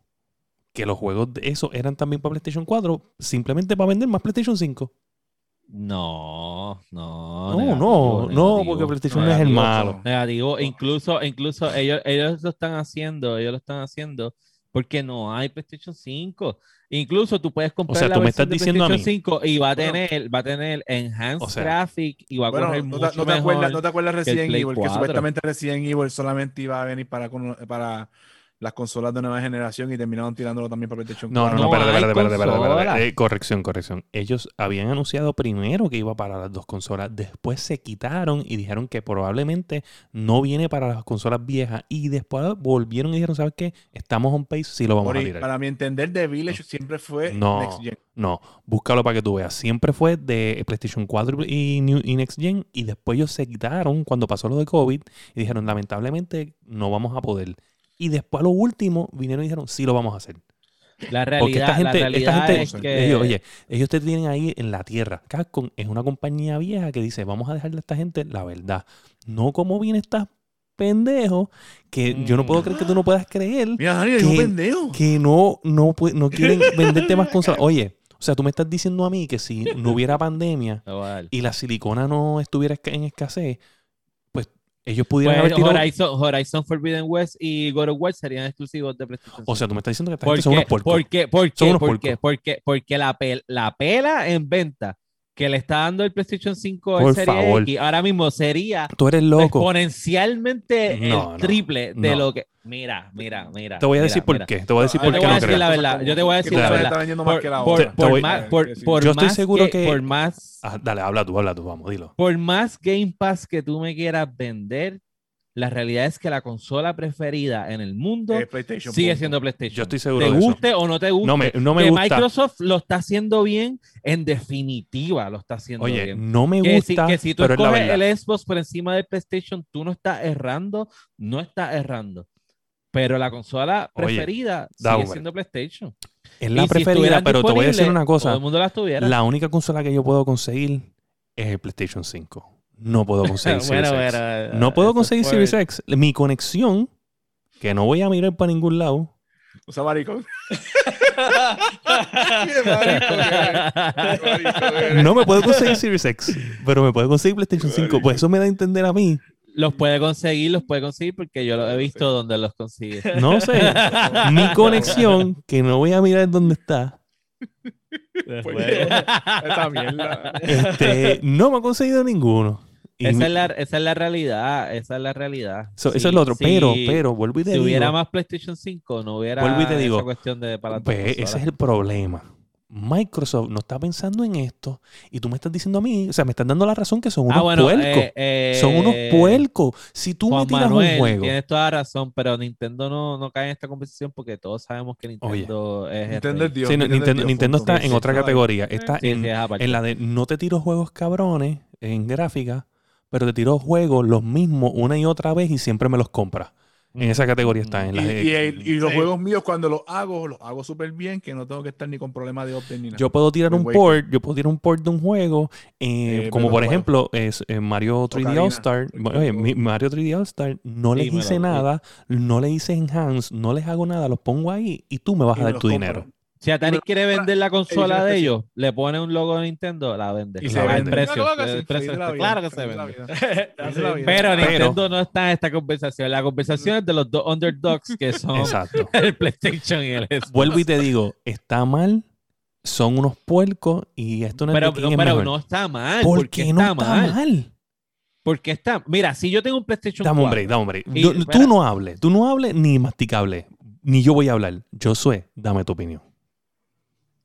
que los juegos de eso eran también para PlayStation 4, simplemente para vender más PlayStation 5. No, no. No, no, no, porque PlayStation no, es el malo. Negativo, incluso, incluso ellos, ellos lo están haciendo, ellos lo están haciendo porque no hay PlayStation 5. Incluso tú puedes comprar o sea, la tú me estás diciendo PlayStation 5 y va a tener, va a tener enhanced graphic y va a correr no, mucho no te, acuerdas, no te acuerdas Resident Evil, que supuestamente Resident Evil solamente iba a venir para, para las consolas de nueva generación y terminaron tirándolo también para PlayStation 4. No, no, no, espérate, espérate, espérate, espérate, eh, corrección, corrección. Ellos habían anunciado primero que iba para las dos consolas, después se quitaron y dijeron que probablemente no viene para las consolas viejas y después volvieron y dijeron, ¿sabes qué? Estamos on pace, sí lo vamos a tirar. Para mi entender, The Village siempre fue no, Next Gen. No, búscalo para que tú veas. Siempre fue de PlayStation 4 y, y Next Gen y después ellos se quitaron cuando pasó lo de COVID y dijeron, lamentablemente no vamos a poder y después a lo último vinieron y dijeron, sí lo vamos a hacer. La realidad, esta gente, esta gente es que... ellos, oye, ellos te tienen ahí en la tierra. Capcom es una compañía vieja que dice, vamos a dejarle a esta gente la verdad. No como viene esta pendejo que yo no puedo creer que tú no puedas creer Mira, que, que no, no, no quieren venderte más consolas. Oye, o sea, tú me estás diciendo a mí que si no hubiera pandemia y la silicona no estuviera en escasez, ellos pudieran haber tirado... Horizon, Horizon, Forbidden West y God of War serían exclusivos de PlayStation. O sea, tú me estás diciendo que esta son unos puercos. ¿Por qué? ¿Por qué? Porque, porque, porque la, la pela en venta que le está dando el PlayStation 5 al Serie X, ahora mismo sería Tú eres loco. exponencialmente el triple de lo que. Mira, mira, mira. Te voy a decir por qué. Te voy a decir por qué. Te voy a decir la verdad. Yo te voy a decir la verdad. Por, más, por, yo estoy seguro que, Por más. Ah, dale, habla tú, habla tú, vamos, dilo. Por más Game Pass que tú me quieras vender, la realidad es que la consola preferida en el mundo sigue siendo PlayStation. Yo estoy seguro ¿Te de guste o no te guste? No me, no me que gusta. Microsoft lo está haciendo bien, en definitiva lo está haciendo Oye, bien. no me gusta. Que si, tú escoges el Xbox por encima del PlayStation, tú no estás errando, no estás errando. Pero la consola preferida sigue siendo PlayStation. Es la preferida, pero te voy a decir una cosa. Todo el mundo la tuviera. La única consola que yo puedo conseguir es el PlayStation 5 no puedo conseguir Series X. no puedo conseguir Series X. Mi conexión, que no voy a mirar para ningún lado. Usa maricón. no me puedo conseguir Series X, pero me puedo conseguir PlayStation 5. Pues eso me da a entender a mí. Los puede conseguir, los puede conseguir porque yo lo he visto donde los consigue. No sé. Mi conexión, que no voy a mirar dónde está, pues, mierda. Este, no me ha conseguido ninguno. Esa, es la, esa, es la, realidad, esa es la realidad. eso es lo otro, pero, pero, vuelvo y te si digo. Si hubiera más PlayStation 5, no hubiera vuelvo y te digo, esa cuestión de para pues, Ese es el problema. Microsoft no está pensando en esto y tú me estás diciendo a mí, o sea, me estás dando la razón que son ah, unos puercos. Eh, eh, son unos puercos. Si tú me tiras un juego. Tienes toda la razón, pero Nintendo no, no cae en esta conversación porque todos sabemos que Nintendo es. Nintendo, es Dios, sí, Nintendo, Nintendo, está en otra categoría. Está en, en la de no te tiro juegos cabrones en gráfica, pero te tiro juegos los mismos una y otra vez y siempre me los compras. En esa categoría está. En la y, y, los juegos míos, cuando los hago, los hago súper bien, que no tengo que estar ni con problemas de update ni nada. Yo puedo tirar un port, yo puedo tirar un port de un juego, eh, eh, como por ejemplo es eh, Mario 3D All Star. Oye, Mario 3D All Star, no les hice nada, no le hice enhance, no les hago nada, los pongo ahí y tú me vas a dar tu dinero. Si Atari quiere vender la consola de ellos, le pone un logo de Nintendo, la vende. Y se vende. precio. Claro que, se vende. Pero Nintendo no está en esta conversación. La conversación es de los dos underdogs que son el PlayStation y el Xbox. Vuelvo y te digo, está mal, son unos puercos y esto no pero, es no, pero no está mal. ¿Por, qué, no está mal? Porque está. Mira, si yo tengo un PlayStation dame 4. Dame hombre, dame hombre. Tú no hables, tú no hables ni masticable. Ni yo voy a hablar. Yo soy, dame tu opinión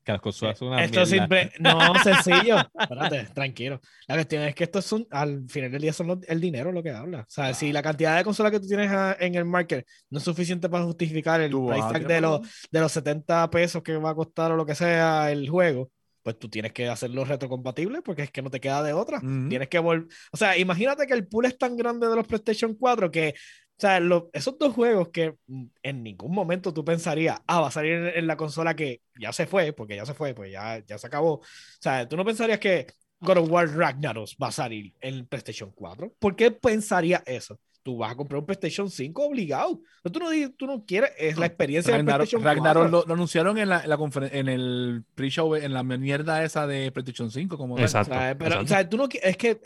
que las consolas son una Esto es simple, no, sencillo. Espérate, tranquilo. La cuestión es que esto es un, al final del día son el dinero lo que habla. O sea, si la cantidad de consolas que tú tienes en el market no es suficiente para justificar el price tag de los, de los 70 pesos que va a costar o lo que sea el juego, pues tú tienes que hacerlo retrocompatible porque es que no te queda de otra. Tienes que volver. O sea, imagínate que el pool es tan grande de los PlayStation 4 que o sea, esos dos juegos que en ningún momento tú pensarías, ah, va a salir en, la consola que ya se fue, porque ya se fue, pues ya, ya se acabó. O sea, tú no pensarías que God of War Ragnarok va a salir en PlayStation 4. ¿Por qué pensaría eso? Tú vas a comprar un PlayStation 5 obligado. tú, no, tú no quieres, es la experiencia del PlayStation 4. Ragnarok lo, anunciaron en, la, en el pre-show, en la mierda esa de PlayStation 5. Como exacto. pero, O sea, tú no, es que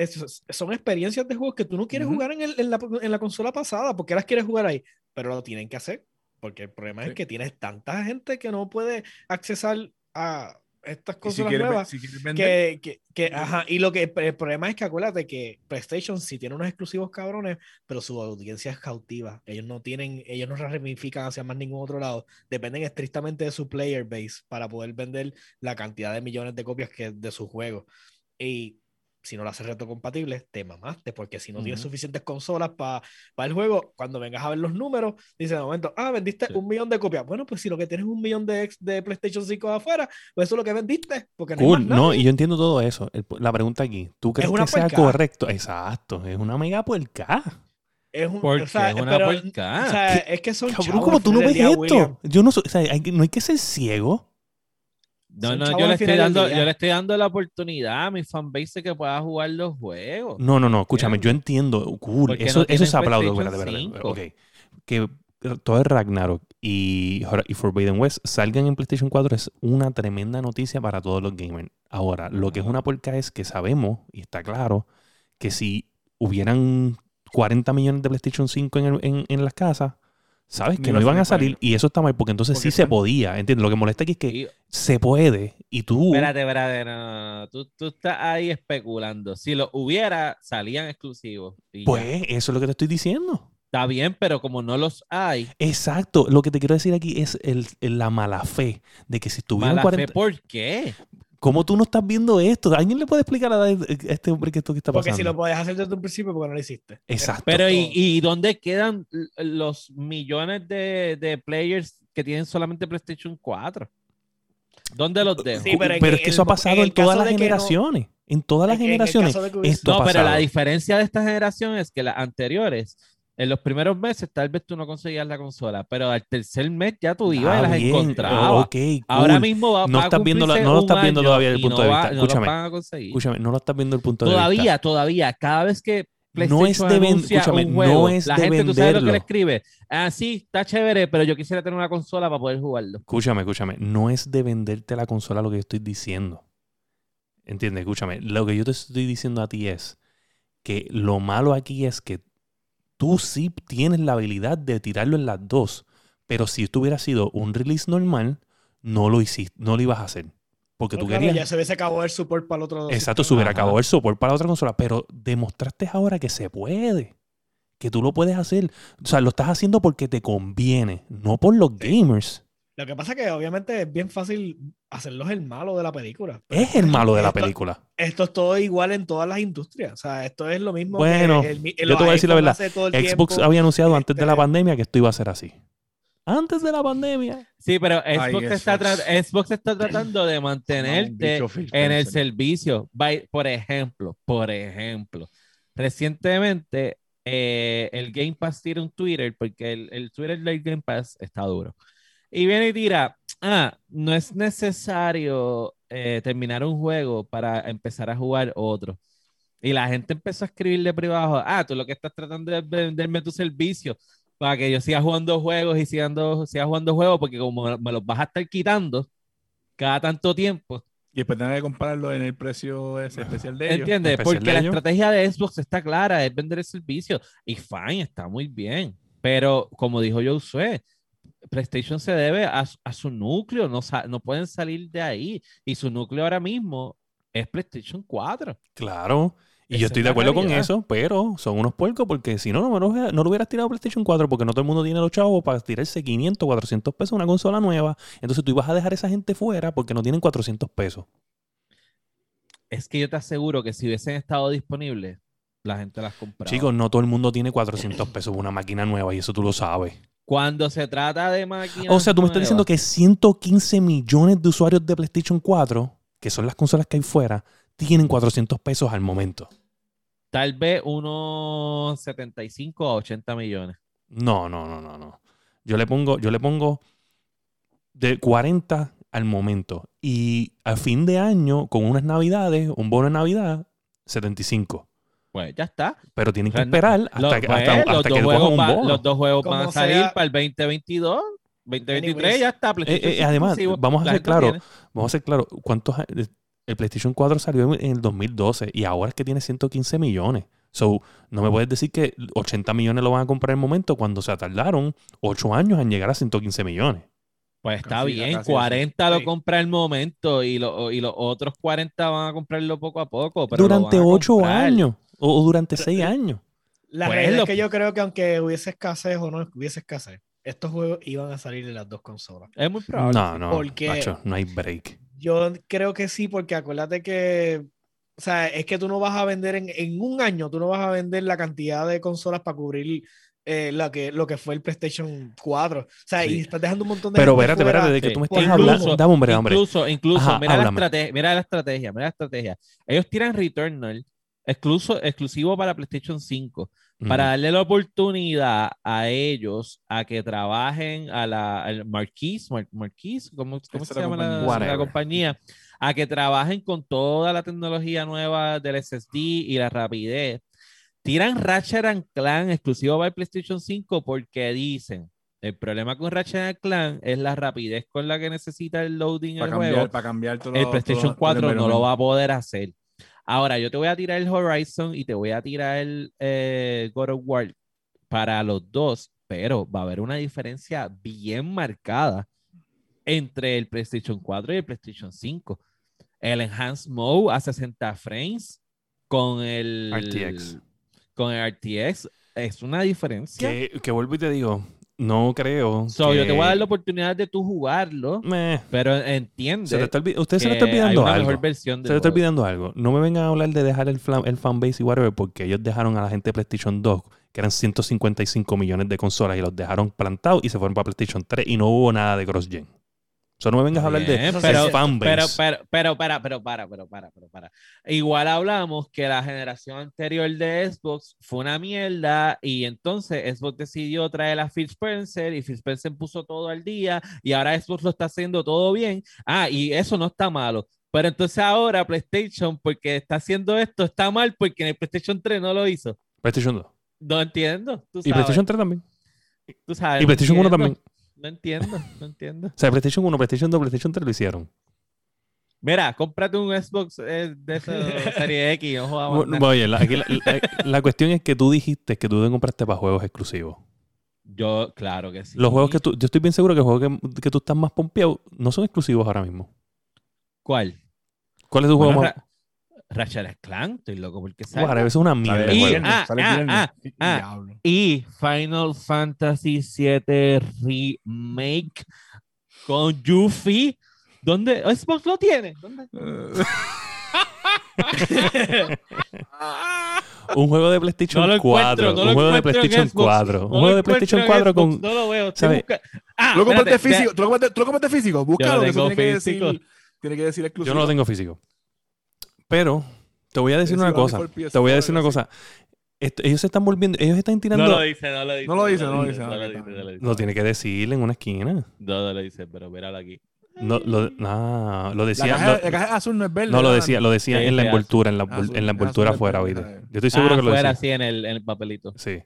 son experiencias de juegos que tú no quieres jugar en, el, en, la, en, la, consola pasada porque las quieres jugar ahí, pero lo tienen que hacer. Porque el problema es que tienes tanta gente que no puede accesar a, estas cosas nuevas que, que, que, ajá, y lo que el problema es que acuérdate que PlayStation sí tiene unos exclusivos cabrones, pero su audiencia es cautiva. Ellos no tienen, ellos no ramifican hacia más ningún otro lado. Dependen estrictamente de su player base para poder vender la cantidad de millones de copias que de su juego. Y si no lo haces retrocompatible, te mamaste, porque si no tienes suficientes consolas para el juego, cuando vengas a ver los números, dice de momento, ah, vendiste un millón de copias. Bueno, pues si lo que tienes es un millón de, de PlayStation 5 afuera, pues eso es lo que vendiste. Porque no, cool, no, y yo entiendo todo eso. la pregunta aquí, ¿tú crees que sea correcto? Exacto, es una mega puerca. Es un, o sea, es una pero, o sea, es que son Cabrón, como tú no ves esto. Yo no, o sea, no hay que ser ciego. No, no, yo le, estoy dando, yo le estoy dando la oportunidad a mi fanbase que pueda jugar los juegos. No, no, no, escúchame, yo entiendo, cool, eso, eso es aplaudo, de verdad. Ok, que todo el Ragnarok y, y Forbidden West salgan en PlayStation 4 es una tremenda noticia para todos los gamers. Ahora, lo que es una porca es que sabemos, y está claro, que si hubieran 40 millones de PlayStation 5 en, en, en las casas, ¿Sabes? Que no iban a salir y eso está mal porque entonces sí se podía, ¿entiendes? Lo que molesta aquí es que se puede y tú... Espérate, espérate, no, Tú, tú, estás ahí especulando. Si lo hubiera, salían exclusivos. pues eso es lo que te estoy diciendo. Está bien, pero como no los hay. Exacto. Lo que te quiero decir aquí es el, la mala fe de que si tuvieran ¿Mala fe por qué? ¿Cómo tú no estás viendo esto? ¿Alguien le puede explicar a este hombre que esto que está pasando? Porque si lo puedes hacer desde un principio, porque no lo hiciste? Exacto. Pero ¿y, dónde quedan los millones de, players que tienen solamente PlayStation 4? ¿Dónde los dejo? pero, es que eso ha pasado en, todas las generaciones. en todas las generaciones. no, pero la diferencia de esta generación es que las anteriores en los primeros meses tal vez tú no conseguías la consola, pero al tercer mes ya tú ibas y las encontrabas. Ahora mismo va, no estás viendo no lo estás viendo todavía desde el punto de vista. No escúchame, van a conseguir. escúchame, no lo estás viendo el punto de vista. Todavía, todavía, cada vez que PlayStation no es de escúchame, un juego, no es la gente, tú sabes lo que le escribe. Ah, sí, está chévere, pero yo quisiera tener una consola para poder jugarlo. Escúchame, escúchame, no es de venderte la consola lo que yo estoy diciendo. ¿Entiendes? Escúchame, lo que yo te estoy diciendo a ti es que lo malo aquí es que tú sí tienes la habilidad de tirarlo en las dos. Pero si esto hubiera sido un release normal, no lo hiciste, no lo ibas a hacer. Porque tú querías. Ya se hubiese acabado el support para el otro. Exacto, se hubiera acabado el support para la otra consola. Pero demostraste ahora que se puede. Que tú lo puedes hacer. O sea, lo estás haciendo porque te conviene, no por los gamers. Lo que pasa es que obviamente es bien fácil hacerlos el malo de la película. Es el malo de la película. Esto es todo igual en todas las industrias. O sea, esto es lo mismo. Bueno, que yo te voy a decir la verdad. Xbox había anunciado antes de la este pandemia que esto iba a ser así. Antes de la pandemia. Sí, pero Xbox, está, Xbox está, tratando de mantenerte en el servicio. por ejemplo, por ejemplo, recientemente eh, el Game Pass tira un Twitter, porque el, el Twitter del Game Pass está duro. Y viene y tira, ah, no es necesario eh, terminar un juego para empezar a jugar otro. Y la gente empezó a escribirle privado, ah, tú lo que estás tratando es venderme tu servicio para que yo siga jugando juegos y siga, siga jugando juegos, porque como me los vas a estar quitando cada tanto tiempo. Y después tener que comprarlo en el precio ese especial de ellos. ¿Entiendes? Porque la estrategia de Xbox está clara, es vender el servicio. Y fine, está muy bien. Pero como dijo Josué, PlayStation se debe a, su núcleo, no, no pueden salir de ahí. Y su núcleo ahora mismo es PlayStation 4. Claro. Y yo estoy de acuerdo con eso, pero son unos puercos porque si no, no, no, lo hubieras tirado PlayStation 4 porque no todo el mundo tiene los chavos para tirarse 500, 400 pesos una consola nueva. Entonces tú ibas a dejar a esa gente fuera porque no tienen 400 pesos. Es que yo te aseguro que si hubiesen estado disponibles, la gente las compraba. Chicos, no todo el mundo tiene 400 pesos una máquina nueva y eso tú lo sabes. Cuando se trata de máquinas. O sea, tú me estás diciendo que 115 millones de usuarios de PlayStation 4, que son las consolas que hay fuera, tienen 400 pesos al momento. Tal vez unos 75 a 80 millones. No, no, no, no, no. Yo le pongo, yo le pongo de 40 al momento. Y a fin de año, con unas navidades, un bono de Navidad, 75. Pues ya está. Pero tienen que pues, esperar hasta, que, pues, hasta, los, dos juegos un los dos juegos van a salir para el 2022. 2023 ya está. Eh, eh, además, vamos a ser claro, vamos a ser claro, ¿cuántos el PlayStation 4 salió en el 2012 y ahora es que tiene 115 millones. So, no me puedes decir que 80 millones lo van a comprar en el momento cuando se tardaron 8 años en llegar a 115 millones. Pues está bien, 40 lo compra el momento y, y los otros 40 van a comprarlo poco a poco. durante 8 años o, durante 6 años. La pues realidad es que yo creo que aunque hubiese escasez o no hubiese escasez, estos juegos iban a salir de las dos consolas. Es muy probable. No, no, porque no hay break. Yo creo que sí, porque acuérdate que, o sea, es que tú no vas a vender en, en un año, tú no vas a vender la cantidad de consolas para cubrir eh, lo, que, lo que fue el PlayStation 4. O sea, y estás dejando un montón de. Pero espérate, espérate, de que tú me estás hablando. Dame hombre, hombre. Incluso, incluso mira, la estrategia, mira la estrategia, mira la estrategia. Ellos tiran Returnal excluso, exclusivo para PlayStation 5 para darle la oportunidad a ellos a que trabajen a la Marquise, Marquise, ¿cómo, cómo se llama la, la, compañía? A que trabajen con toda la tecnología nueva del SSD y la rapidez Tiran Ratchet Clan exclusivo para el PlayStation 5 porque dicen, el problema con Ratchet Clan es la rapidez con la que necesita el loading para el cambiar, juego. Para cambiar todo, el PlayStation 4 no lo va a poder hacer. Ahora, yo te voy a tirar el Horizon y te voy a tirar el eh, God of War para los dos. pero va a haber una diferencia bien marcada entre el PlayStation 4 y el PlayStation 5. El Enhanced Mode a 60 frames con el RTX. Con el RTX es una diferencia. Que, que vuelvo y te digo, no creo. So, Yo te voy a dar la oportunidad de tú jugarlo, pero entiende. Se usted se le está olvidando algo. se le está olvidando algo. No me vengan a hablar de dejar el, el fanbase y whatever, porque ellos dejaron a la gente de PlayStation 2, que eran 155 millones de consolas, y los dejaron plantados y se fueron para PlayStation 3 y no hubo nada de cross-gen. Eso no me vengas a hablar de pero. Pero, pero, pero, para, pero, para, pero, para, pero, para. Igual hablamos que la generación anterior de Xbox fue una mierda y entonces Xbox decidió traer a Phil Spencer y Phil Spencer puso todo al día y ahora Xbox lo está haciendo todo bien. Ah, y eso no está malo. Pero entonces ahora PlayStation, porque está haciendo esto, está mal porque en el PlayStation 3 no lo hizo. PlayStation 2. No entiendo. Y PlayStation 3 también. Tú sabes. Y PlayStation 1 también. No entiendo, no entiendo. O sea, PlayStation 1, PlayStation 2, PlayStation 3 lo hicieron. Mira, cómprate un Xbox eh, de esa serie X. oye, la, la, cuestión es que tú dijiste que tú te compraste para juegos exclusivos. Yo, claro que sí. Los juegos que tú, yo estoy bien seguro que los juegos que, que tú estás más pompeado no son exclusivos ahora mismo. ¿Cuál? ¿Cuál es tu juego más? Ratchet Clank, estoy loco porque sale. Bueno, es una mierda. Y, ah, ah, ah, y Final Fantasy VII Remake con Yuffie. ¿Dónde? Xbox lo tiene. ¿Dónde? un juego de PlayStation 4. un juego de PlayStation 4. un juego de PlayStation 4 con. No lo veo. Ah, ¿Tú lo compraste físico? ¿Tú lo compraste físico? Búscalo. Eso tiene que, decir, tiene que decir exclusivo. Yo no lo tengo físico. Pero te voy a decir una cosa. Te voy a decir una cosa. ellos se están volviendo, ellos están tirando. No lo dice, no lo dice. No lo dice, no lo dice. Lo tiene que decir en una esquina. No, no lo dice, pero míralo aquí. No, lo, no, lo decía. La caja, azul no es verde. No, lo decía, lo decía en la envoltura, en la, en la envoltura afuera, oíste. Yo estoy seguro ah, que lo decía. así en el, en el papelito. Sí.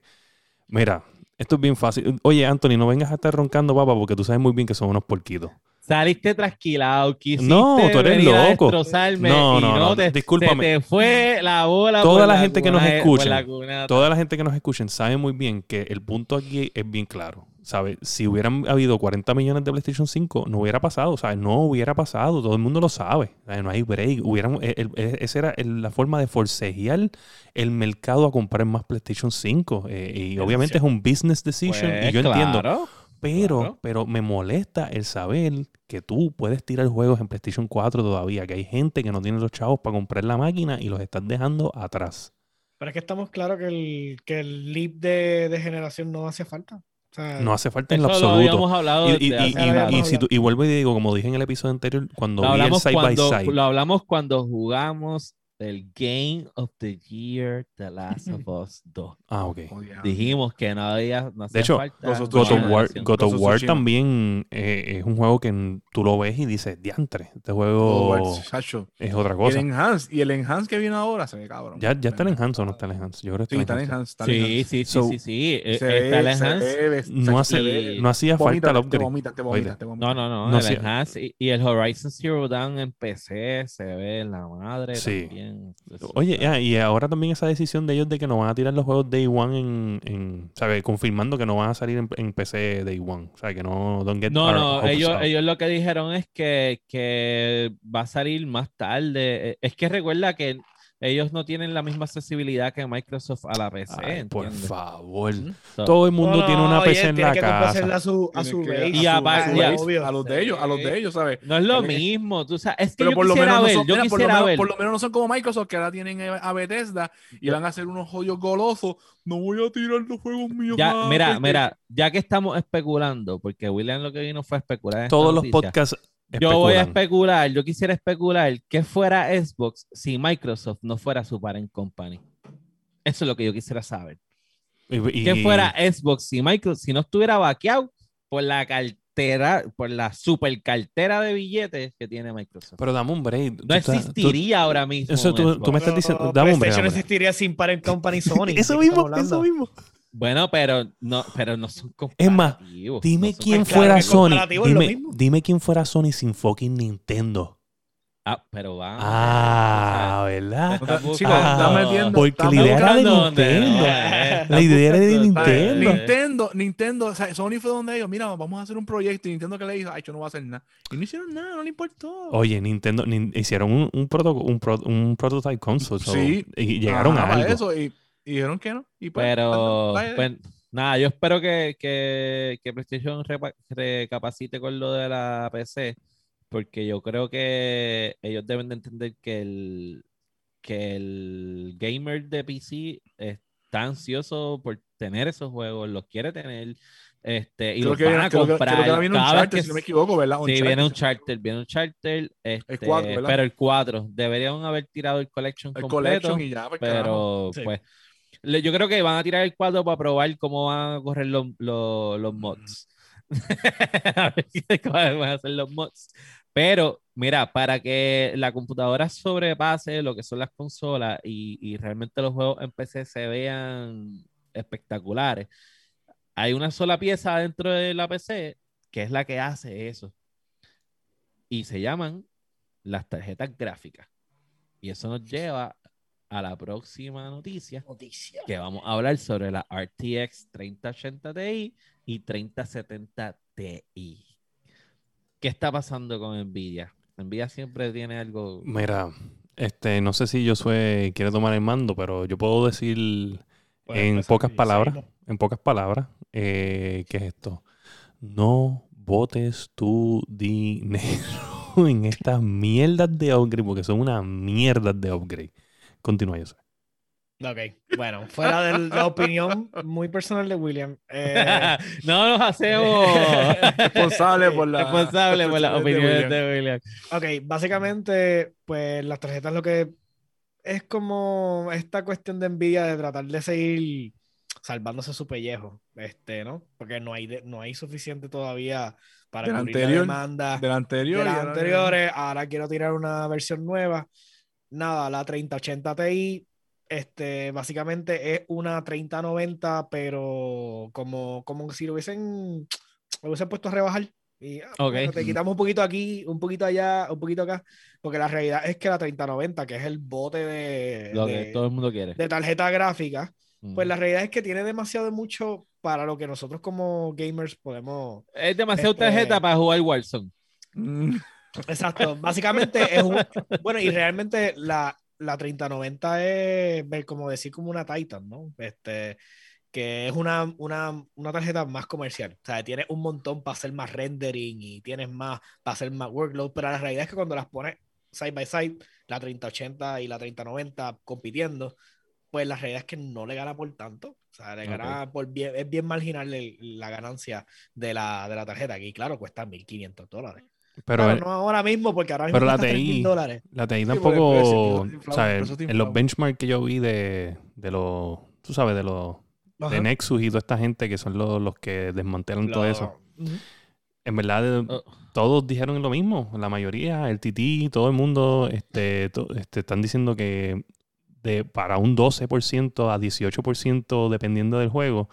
Mira, esto es bien fácil. Oye, Anthony, no vengas a estar roncando, papá, porque tú sabes muy bien que son unos porquitos. Saliste trasquilado, quisiste no, tú eres loco. no, no, no, te, discúlpame. Se te fue la bola. Toda la, gente que nos escucha, toda la gente que nos escuchen sabe muy bien que el punto aquí es bien claro. ¿Sabes? Si hubieran habido 40 millones de PlayStation 5, no hubiera pasado. ¿Sabes? No hubiera pasado. Todo el mundo lo sabe. No hay break. Hubieran, e, e, esa era la forma de forcejear el mercado a comprar más PlayStation 5. Eh, y obviamente es un business decision. y yo pues, entiendo. Pero, pero me molesta el saber que tú puedes tirar juegos en PlayStation 4 todavía, que hay gente que no tiene los chavos para comprar la máquina y los estás dejando atrás. Pero es que estamos claros que el, que el leap de, generación no hace falta. no hace falta en lo absoluto. Hablado y, y, vuelvo y digo, como dije en el episodio anterior, cuando vi el side by side. Lo hablamos cuando jugamos el Game of the Year The Last of Us 2. Ah, ok. Oh, Dijimos que no había. No de hecho, God of War, también eh, es un juego que tú lo ves y dices, diantre, este juego es otra cosa. El Enhance, y el Enhance que viene ahora se ve cabrón. ¿Ya, ya está el Enhance o no está el Enhance? Yo creo que está, sí, el Enhance. sí, sí, sí, sí, sí, Está el Enhance. no, hace, no hacía falta el upgrade. No, no, no. el Enhance y, el Horizon Zero Dawn en PC se ve en la madre sí. también. Oye, y ahora también esa decisión de ellos de que no van a tirar los juegos Day One en, en ¿sabes? Confirmando que no van a salir en, PC Day One. O sea, que no No, no, ellos, ellos lo que dijeron es que, que va a salir más tarde. Es que recuerda que ellos no tienen la misma accesibilidad que Microsoft a la PC. por favor. Todo el mundo tiene una PC en la casa. A su, a su y a, a, los de ellos, a los de ellos, ¿sabes? No es lo mismo, tú sabes. Es que yo por lo menos ver, yo por, lo menos, por lo menos no son como Microsoft, que ahora tienen a Bethesda y van a hacer unos jodidos golosos. No voy a tirar los juegos míos. Ya, mira, mira, ya que estamos especulando, porque William lo que vino fue a especular. Todos los podcasts yo voy a especular, yo quisiera especular que fuera Xbox si Microsoft no fuera su parent company. Eso es lo que yo quisiera saber. Que fuera Xbox si Microsoft, si no estuviera vaqueado por la cartera, por la super cartera de billetes que tiene Microsoft. Pero dame un break. No existiría ahora mismo. Eso tú, me estás diciendo. dame un break. no existiría sin parent company Sony. eso mismo, eso mismo. Bueno, pero no, pero no son Es más, dime quién fuera Sony. Dime, dime, quién fuera Sony sin fucking Nintendo. Ah, pero va. Ah, ¿verdad? Chicos, está metiendo. Porque la idea era de Nintendo. La idea era de Nintendo. Nintendo, Nintendo, o sea, Sony fue donde ellos, mira, vamos a hacer un proyecto y Nintendo que le dijo, ay, yo no voy a hacer nada. Y no hicieron nada, no le importó. Oye, Nintendo, hicieron un, un, un, un, prototype console. sí. Y llegaron a algo. eso y, dijeron que no. Y pues, Pero, pues, nada, yo espero que, que, que PlayStation recapacite con lo de la PC porque yo creo que ellos deben de entender que el, que el gamer de PC está ansioso por tener esos juegos, los quiere tener. Este, y los van a comprar. Creo, viene un charter, si no me equivoco, ¿verdad? sí, viene un charter, viene un charter. Este, pero el 4, deberían haber tirado el collection el completo. y ya, pues, pero pues yo creo que van a tirar el 4 para probar cómo van a correr los, los, los mods. a ver cómo van a hacer los mods. Pero, mira, para que la computadora sobrepase lo que son las consolas y, realmente los juegos en PC se vean espectaculares, hay una sola pieza dentro de la PC que es la que hace eso. Y se llaman las tarjetas gráficas. Y eso nos lleva a la próxima noticia, noticia. que vamos a hablar sobre la RTX 3080 Ti y 3070 Ti. ¿Qué está pasando con Nvidia? Nvidia siempre tiene algo. Mira, este, no sé si soy quiere tomar el mando, pero yo puedo decir en pocas palabras, en pocas palabras, eh, ¿qué es esto? No votes tu dinero en estas mierdas de upgrade, porque son una mierda de upgrade. Continúa, yo sé. Ok, bueno, fuera de la opinión muy personal de William. Eh, no nos hacemos responsables por la, responsable por la opinión de William. Ok, básicamente, pues las tarjetas lo que es como esta cuestión de envidia de tratar de seguir salvándose su pellejo, este, ¿no? Porque no hay, no hay suficiente todavía para la demanda del anterior, de las anteriores. Ahora quiero tirar una versión nueva. Nada, la 3080 Ti este, básicamente es una 3090, pero como, como si lo hubiesen, lo hubiesen puesto a rebajar. Y ah, te quitamos un poquito aquí, un poquito allá, un poquito acá, porque la realidad es que la 3090, que es el bote de, lo que todo el mundo quiere, de tarjeta gráfica, pues la realidad es que tiene demasiado de mucho para lo que nosotros como gamers podemos. Es demasiado este tarjeta para jugar Warzone. Exacto, básicamente es un. Bueno, y realmente la, la 3090 es como decir como una Titan, ¿no? Este, que es una, una, una, tarjeta más comercial. O sea, tienes un montón para hacer más rendering y tienes más para hacer más workload, pero la realidad es que cuando las pones side by side, la 3080 y la 3090 compitiendo, pues la realidad es que no le gana por tanto. O sea, le gana por bien, es bien marginal la ganancia de la, de la tarjeta. Aquí, claro, cuesta 1.500 dólares. Pero no ahora mismo, porque ahora mismo pero la TI, dólares. La TI tampoco, en los benchmarks que yo vi de, de los, tú sabes, de los de Nexus y toda esta gente que son los, los que desmantelan todo eso. En verdad, oh. todos dijeron lo mismo. La mayoría, el TT, todo el mundo, este, este, están diciendo que de, para un 12% a 18%, dependiendo del juego,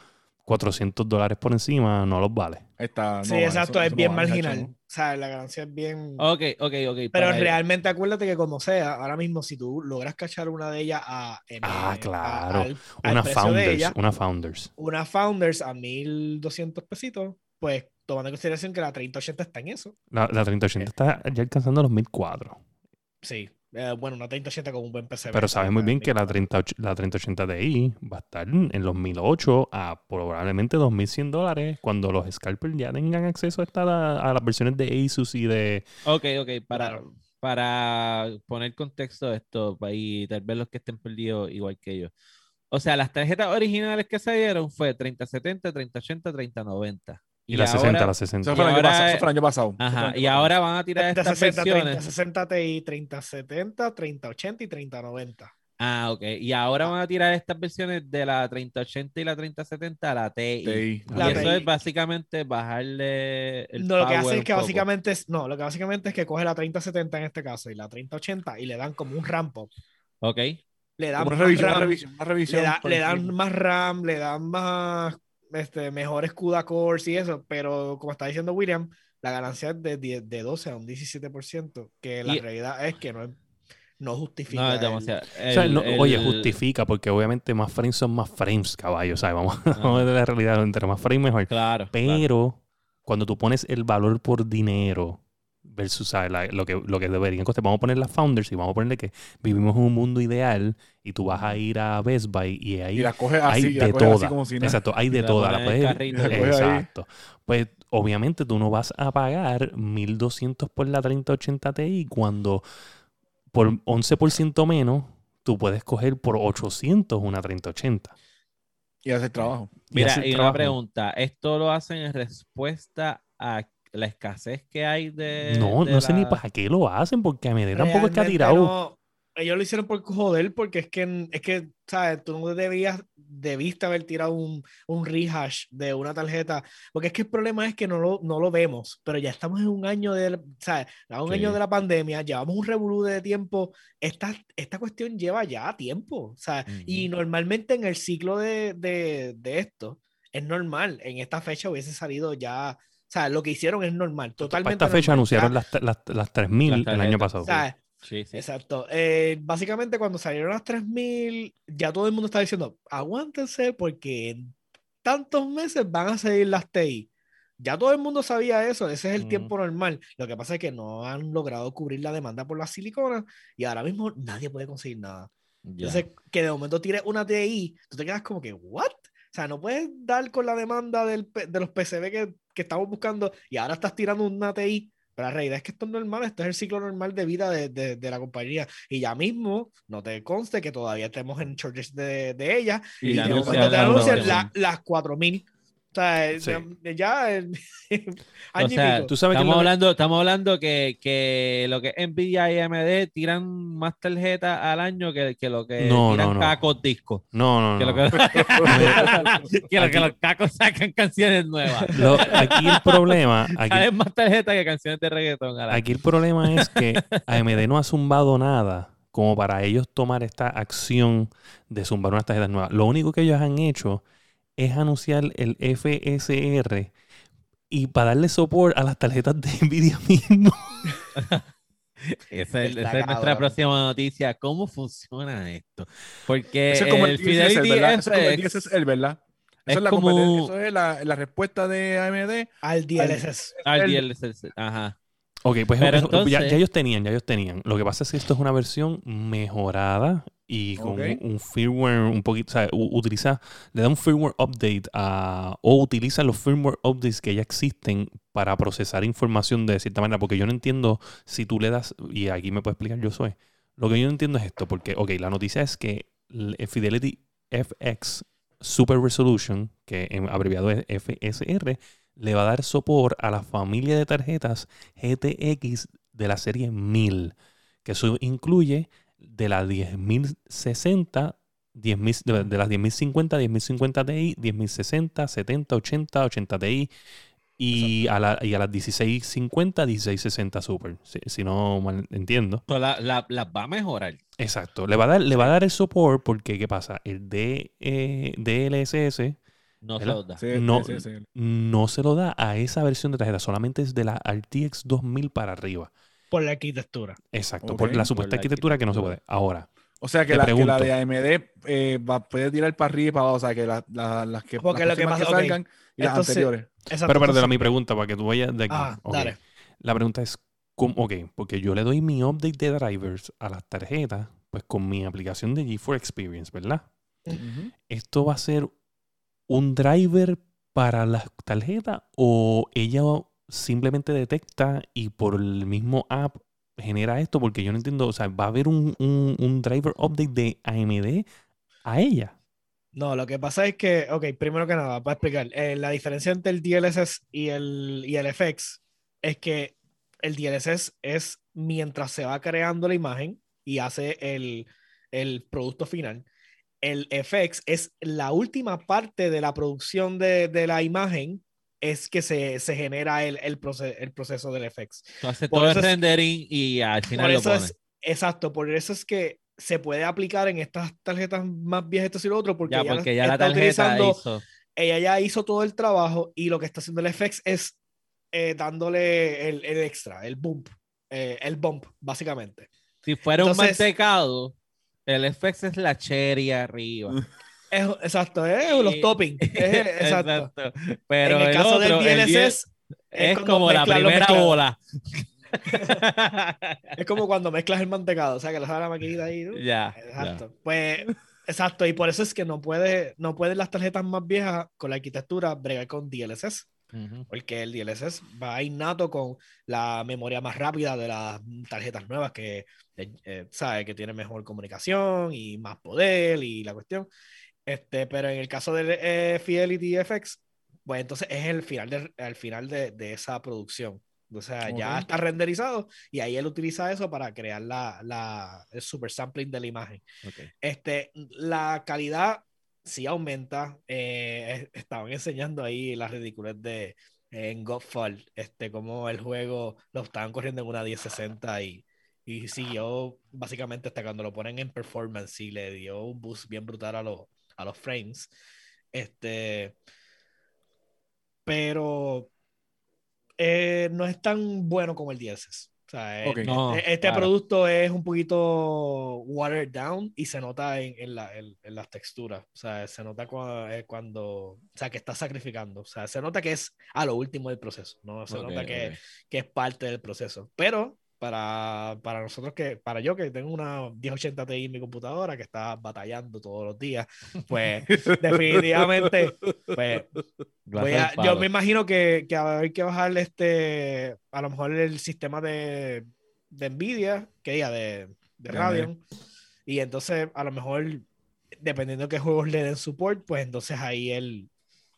400 dólares por encima no los vale. Está, sí, exacto, es bien marginal. O sea, la ganancia es bien. Ok, ok, ok. Pero realmente acuérdate que, como sea, ahora mismo, si tú logras cachar una de ellas a. ah, claro. una Founders. una Founders. Una Founders a 1200 pesitos, pues tomando en consideración que la 3080 está en eso. La, la 3080 está ya alcanzando los 1004. Sí, eh, bueno, una 3080 con un buen PC. Pero sabes muy bien que la, 30, la 3080 Ti va a estar en los 1008 a probablemente 2100 dólares cuando los scalpers ya tengan acceso a, a, las versiones de Asus y de. Ok, ok, para, para poner contexto de esto y tal vez los que estén perdidos igual que yo. O sea, las tarjetas originales que se dieron fue 3070, 3080, 3090. Y, la 60, la 60. Eso fue, el año, pasado, Ajá, y ahora van a tirar estas 60, versiones. 3060 Ti, 3070, 3080 y 3090. Ah, ok. Y ahora van a tirar estas versiones de la 3080 y la 3070 a la TI. y eso es básicamente bajarle el No, lo que hace es que básicamente es, no, lo que básicamente es que coge la 3070 en este caso y la 3080 y le dan como un ramp up. Ok. Le dan una revisión, revisión, le dan más RAM, le dan más este, mejores CUDA cores y eso, pero como está diciendo William, la ganancia es de, de 12 a un 17%, que la realidad es que no es no justifica. No, es demasiado. oye, justifica, porque obviamente más frames son más frames, caballo. ¿sabes? Vamos, a ver la realidad, entre más frames mejor. Claro. Pero cuando tú pones el valor por dinero versus ¿sabes? lo, que, lo que deberían costar, vamos a poner las founders y vamos a ponerle que vivimos en un mundo ideal y tú vas a ir a Best Buy y ahí hay de todas. Exacto, hay de todas. Exacto. Pues obviamente tú no vas a pagar 1200 por la 3080 Ti cuando por 11% menos, tú puedes coger por 800 una 3080. Y hacer trabajo. Mira, y, una pregunta, ¿esto lo hacen en respuesta a la escasez que hay de... No, no sé ni para qué lo hacen, porque a mí tampoco es que ha tirado ellos lo hicieron por joder, porque es que, es que, ¿sabes? Tú no debías, debiste haber tirado un, un rehash de una tarjeta, porque es que el problema es que no lo, no lo vemos, pero ya estamos en un año de, ¿sabes? A un año de la pandemia, llevamos un revolú de tiempo, esta, esta cuestión lleva ya tiempo, ¿sabes? Y normalmente en el ciclo de, de, de, esto, es normal, en esta fecha hubiese salido ya, sea, lo que hicieron es normal, totalmente. Para esta fecha anunciaron las, las, las 3.000 el año pasado. ¿sabes? Sí, Exacto. Eh, básicamente cuando salieron las 3000, ya todo el mundo está diciendo, aguántense porque en tantos meses van a salir las TI. Ya todo el mundo sabía eso, ese es el tiempo normal. Lo que pasa es que no han logrado cubrir la demanda por las siliconas y ahora mismo nadie puede conseguir nada. Entonces, que de momento tires una TI, tú te quedas como que, ¿what? O sea, no puedes dar con la demanda del, de los PCB que, que estamos buscando y ahora estás tirando una TI pero la realidad es que esto es normal, esto es el ciclo normal de vida de, de, de la compañía. Y ya mismo, no te conste que todavía estemos en shortage de, de ella. Y, y te anuncian la, las 4000 o sea, ya, o sea, tú sabes estamos, hablando, estamos hablando que, que, lo que Nvidia y AMD tiran más tarjetas al año que, que lo que no, tiran no, cacos discos. No, no, que no. Lo que, que, lo que, los cacos sacan canciones nuevas. aquí el problema... Aquí, más tarjetas que canciones de reggaetón. Aquí el problema es que AMD no ha zumbado nada como para ellos tomar esta acción de zumbar unas tarjetas nuevas. Lo único que ellos han hecho es anunciar el FSR y para darle soporte a las tarjetas de Nvidia mismo. esa, es, nuestra próxima noticia. ¿Cómo funciona esto? Porque es como el, Fidelity ¿verdad? es el ¿verdad? es, la como... eso es la, la, respuesta de AMD al DLSS. Al, DLSS, ajá. Ok, pues ya, ya, ellos tenían, ya ellos tenían. Lo que pasa es que esto es una versión mejorada y con un, firmware un poquito, o sea, utiliza, le da un firmware update a, o utiliza los firmware updates que ya existen para procesar información de cierta manera, porque yo no entiendo si tú le das, y aquí me puede explicar yo soy, lo que yo no entiendo es esto, porque, ok, la noticia es que el Fidelity FX Super Resolution, que en abreviado es FSR, le va a dar soporte a la familia de tarjetas GTX de la serie 1000, que eso incluye de las 10.060, 10, de, de, las 10.050, 10.050 Ti, 10.060, 70, 80, 80 Ti y a, la, y a, las 1650, 1660 Super, si, no mal entiendo. Pero las la, va a mejorar. Exacto, le va a dar, le va a dar el support porque, ¿qué pasa? El D, eh, DLSS no se lo da. no, no, se lo da a esa versión de tarjeta, solamente es de la RTX 2000 para arriba. Por la arquitectura. Exacto, por la supuesta arquitectura, que no se puede. Ahora. O sea que, la, que la, de AMD eh, va, puede tirar para arriba y para abajo. O sea que la, las que, Porque las lo que, pasa, que salgan y las anteriores. pero, la, mi pregunta, para que tú vayas de aquí. Ah, dale. La pregunta es, ¿cómo, ok, porque yo le doy mi update de drivers a las tarjetas, pues con mi aplicación de G4 Experience, ¿verdad? Esto va a ser un driver para las tarjetas o ella simplemente detecta y por el mismo app genera esto? Porque yo no entiendo, o sea, ¿va a haber un, driver update de AMD a ella? No, lo que pasa es que, ok, primero que nada, para explicar, eh, la diferencia entre el DLSS y el, y el FX es que el DLSS es mientras se va creando la imagen y hace el, el producto final. El FX es la última parte de la producción de, de la imagen es que se, se genera el, el, el, proceso del FX. Hace todo el rendering y al final lo exacto, por eso es que se puede aplicar en estas tarjetas más viejas esto y lo otro, porque, ya, ya la tarjeta hizo. ella ya hizo todo el trabajo y lo que está haciendo el FX es eh, dándole el, el, extra, el bump, eh, el bump, básicamente. Si fuera un mantecado, el FX es la cherry arriba. Es, exacto, es los toppings. exacto. Pero en el, caso del DLSS es, como la primera bola. es como cuando mezclas el mantecado, o sea, que le sale la maquinita ahí. Ya. exacto. Pues, exacto, y por eso es que no puede, no pueden las tarjetas más viejas con la arquitectura bregar con DLSS. Porque el DLSS va innato con la memoria más rápida de las tarjetas nuevas que eh, eh, sabe que tiene mejor comunicación y más poder y la cuestión. Este, pero en el caso de eh, Fidelity FX, pues entonces es el final de, el final de, de esa producción. O sea, ya está renderizado y ahí él utiliza eso para crear la, la el super sampling de la imagen. Este, la calidad sí aumenta. Eh, estaban enseñando ahí la ridiculez de Godfall, este, como el juego lo estaban corriendo en una 1060 y, y siguió básicamente hasta cuando lo ponen en performance y le dio un boost bien brutal a, los a los frames. Este, pero eh, no es tan bueno como el DLSS. O sea, eh, e, este producto es un poquito watered down y se nota en, en, la, en, las texturas. O sea, se nota eh, cuando, o sea, que está sacrificando. O sea, se nota que es a lo último del proceso. No se nota que, que, es parte del proceso. Pero para, para nosotros que, para yo que tengo una 1080 Ti en mi computadora que está batallando todos los días, pues definitivamente, pues yo me imagino que, que hay que bajarle este, a lo mejor el sistema de, de Nvidia, que diga, de, de Radeon, y entonces a lo mejor, dependiendo de qué juegos le den support, pues entonces ahí él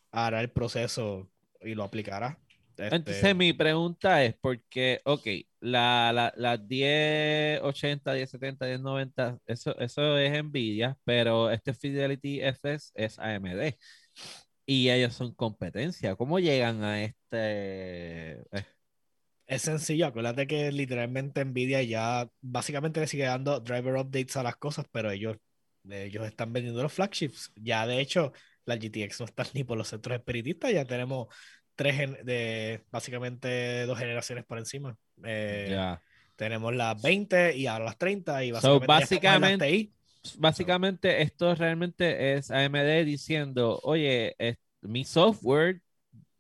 hará el proceso y lo aplicará. Entonces este, mi pregunta es, porque, ok, la, la, la 1080, 1070, 1090, eso, eso es Nvidia, pero este Fidelity FS es AMD. Y ellos son competencia. ¿Cómo llegan a este...? Eh? Es sencillo, acuérdate que literalmente Nvidia ya básicamente le sigue dando driver updates a las cosas, pero ellos, ellos están vendiendo los flagships. Ya de hecho, la GTX no está ni por los centros espiritistas, ya tenemos tres, de básicamente dos generaciones por encima. Eh, tenemos las 20 y ahora las 30 y básicamente, básicamente, esto realmente es AMD diciendo, oye, mi software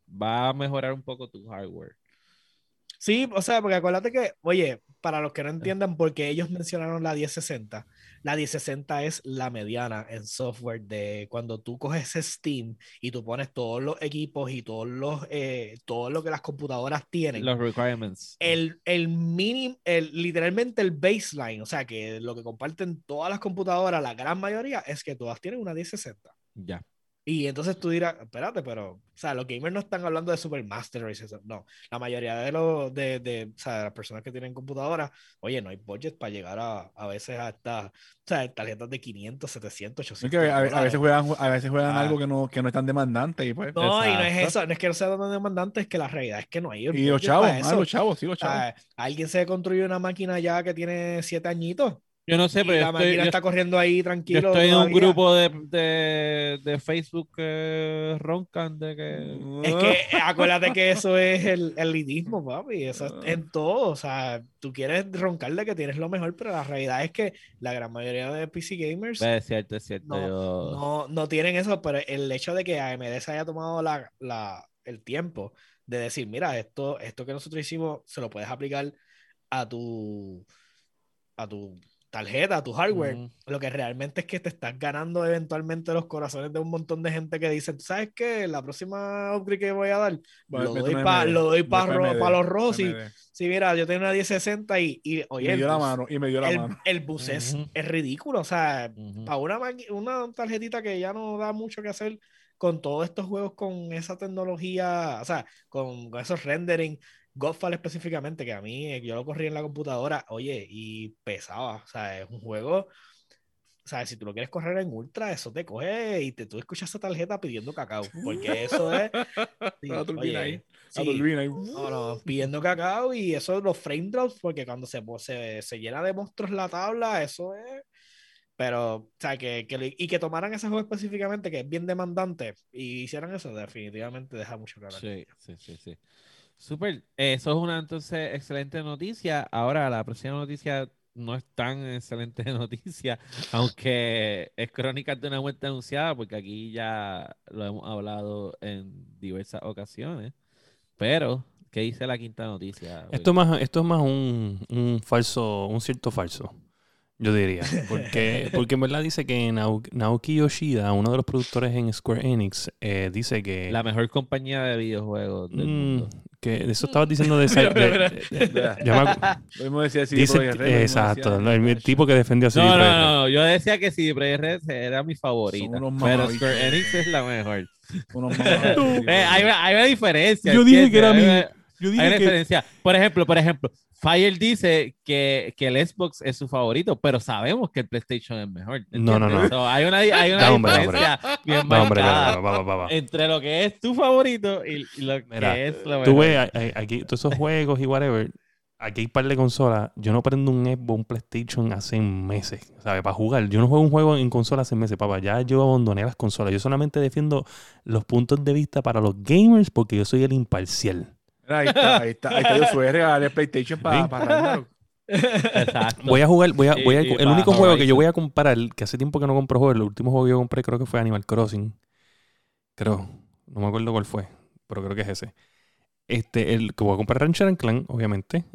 va a mejorar un poco tu hardware. Sí, o sea, porque acuérdate que, oye, para los que no entiendan por qué ellos mencionaron la 1060, la 1060 es la mediana en software de cuando tú coges Steam y tú pones todos los equipos y todos los, eh, todo lo que las computadoras tienen. Los requirements. El, el mínimo, el, literalmente el baseline, o sea, que lo que comparten todas las computadoras, la gran mayoría, es que todas tienen una 1060. Ya. Y entonces tú dirás, espérate, pero, o sea, los gamers no están hablando de Supermaster eso. No, la mayoría de, los, de, de, o sea, de las personas que tienen computadoras, oye, no hay budget para llegar a, a veces a estas, o sea, tarjetas de 500, 700, 800. Es que a, veces juegan, a veces juegan ah. algo que no, que no es tan demandante. Y pues, no, y no es eso, no es que no sea tan demandante, es que la realidad es que no hay. Y los chavos, ah, los chavos, sí, los chavos. alguien se construye una máquina ya que tiene 7 añitos yo no sé, pero. La máquina está corriendo ahí tranquilo. Yo estoy en un grupo de, de, de Facebook que roncan de que. Es que acuérdate que eso es el, el litismo, papi. Eso es en todo. O sea, tú quieres roncar de que tienes lo mejor, pero la realidad es que la gran mayoría de PC gamers. Es cierto, es cierto. No, no, no, tienen eso, pero el hecho de que AMD se haya tomado la, la, el tiempo de decir, mira, esto, esto que nosotros hicimos se lo puedes aplicar a tu. a tu tarjeta, tu hardware, lo que realmente es que te estás ganando eventualmente los corazones de un montón de gente que dice, ¿sabes qué? La próxima upgrade que voy a dar, lo, doy para los rojos. Y, sí, mira, yo tengo una 1060 y, y oye, me dio la mano, y me dio la el, mano. El bus es, ridículo, o sea, para una, una tarjetita que ya no da mucho que hacer con todos estos juegos con esa tecnología, o sea, con, con esos rendering, Godfall específicamente, que a mí eh, yo lo corrí en la computadora, oye, y pesaba, o sea, es un juego, o sea, si tú lo quieres correr en ultra, eso te coge y te, tú escuchas esa tarjeta pidiendo cacao, porque eso es... Sí, ahí. No, no, pidiendo cacao y eso, los frame drops, porque cuando se, se, se llena de monstruos la tabla, eso es... Pero, o sea, que, que, y que tomaran ese juego específicamente, que es bien demandante, y hicieran eso, definitivamente deja mucho que Sí, sí, sí, sí. Super, eso es una entonces excelente noticia. Ahora la próxima noticia no es tan excelente noticia, aunque es crónica de una muerte anunciada, porque aquí ya lo hemos hablado en diversas ocasiones. Pero, ¿qué dice la quinta noticia? Esto es más, esto es más un, un falso, un cierto falso. Yo diría. Porque, porque en verdad dice que Naoki Yoshida, uno de los productores en Square Enix, eh, dice que. La mejor compañía de videojuegos del mm, mundo. Que eso estabas diciendo de. Exacto, el, tipo que defendió a CD no, no, no, yo decía que CD Projekt era mi favorita. Pero Square Enix es la mejor. Eh, hay, hay, una diferencia. Yo dije que era mi. Yo dije hay una diferencia. Por ejemplo, por ejemplo, Fire dice que, que, el Xbox es su favorito, pero sabemos que el PlayStation es mejor. No, no, no. hay una, hay una diferencia bien marcada entre lo que es tu favorito y, lo que es lo Tú ves aquí todos esos juegos y whatever. Aquí hay un par de consolas. Yo no prendo un Xbox, un PlayStation hace meses, ¿sabes? Para jugar. Yo no juego un juego en consola hace meses, papá. Ya yo abandoné las consolas. Yo solamente defiendo los puntos de vista para los gamers porque yo soy el imparcial. Ahí está, ahí está, ahí está yo soy regalar PlayStation para para Exacto. Voy a jugar, voy a, voy a, el único juego que yo voy a comprar, que hace tiempo que no compro juegos, el último juego que yo compré creo que fue Animal Crossing. Creo, no me acuerdo cuál fue, pero creo que es ese. Este, el que voy a comprar Rancher and Clan, obviamente.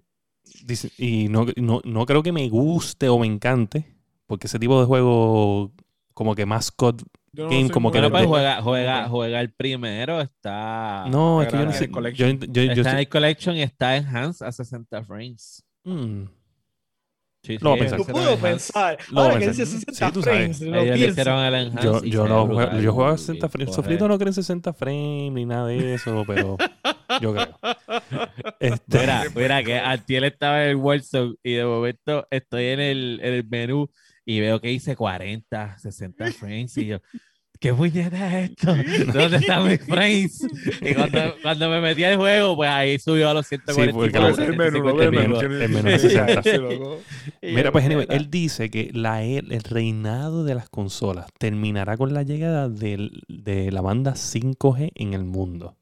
y no, no, no creo que me guste o me encante, porque ese tipo de juego como que mascot game como que no juega, juega, juega el primero está no es que yo no sé yo, yo, yo, está en el collection y está enhanced a 60 frames mm. Sí, sí, lo a pensar. puedo pensar. Lo Ahora que dice 60 sí, frames. Lo yo, yo, no, juego, yo juego a 60 frames. Sofrito no cree en 60 frames ni nada de eso, pero yo creo. Este... Mira, mira que Antiel estaba en el Warzone y de momento estoy en el, en el menú y veo que hice 40, 60 frames y yo, ¿qué puñeta es esto? ¿Dónde están mis frames? Y cuando, cuando me metí al juego, pues ahí subió a los 140. Sí, el menú, el menú, el menú 60. Mira, pues anyway, él dice que la, el reinado de las consolas terminará con la llegada de, de la banda 5G en el mundo.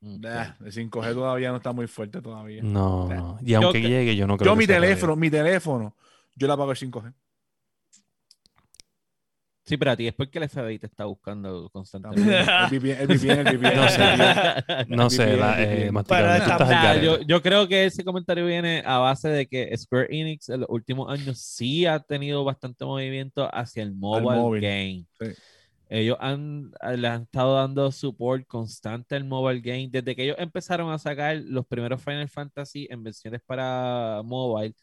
el 5G todavía no está muy fuerte todavía. No, no. Y aunque llegue, yo no creo yo que mi teléfono, mi teléfono, yo la pago el 5G. Sí, pero a ti es porque el FBI te está buscando constantemente. el VPN, el VPN, No sé, no sé, eh, yo, yo, creo que ese comentario viene a base de que Square Enix en los últimos años sí ha tenido bastante movimiento hacia el mobile, game. Ellos han, le han estado dando support constante al mobile game. Desde que ellos empezaron a sacar los primeros Final Fantasy en versiones para mobile,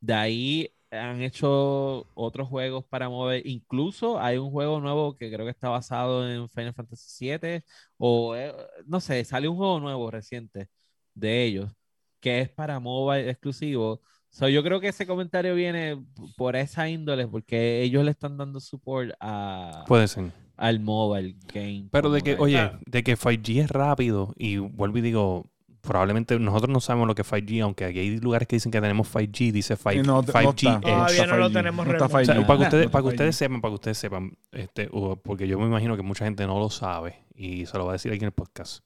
de ahí han hecho otros juegos para mover. Incluso hay un juego nuevo que creo que está basado en Final Fantasy VII. O eh, no sé, sale un juego nuevo reciente de ellos que es para mobile exclusivo. So, yo creo que ese comentario viene por esa índole, porque ellos le están dando support a, Puede ser. al mobile game. Pero de que, oye, de que 5G es rápido, y vuelvo y digo, probablemente nosotros no sabemos lo que es 5G, aunque aquí hay lugares que dicen que tenemos 5G, dice 5, no, 5G. Todavía no lo tenemos para, que ustedes, para que ustedes sepan, para que ustedes sepan, este, porque yo me imagino que mucha gente no lo sabe y se lo va a decir aquí en el podcast.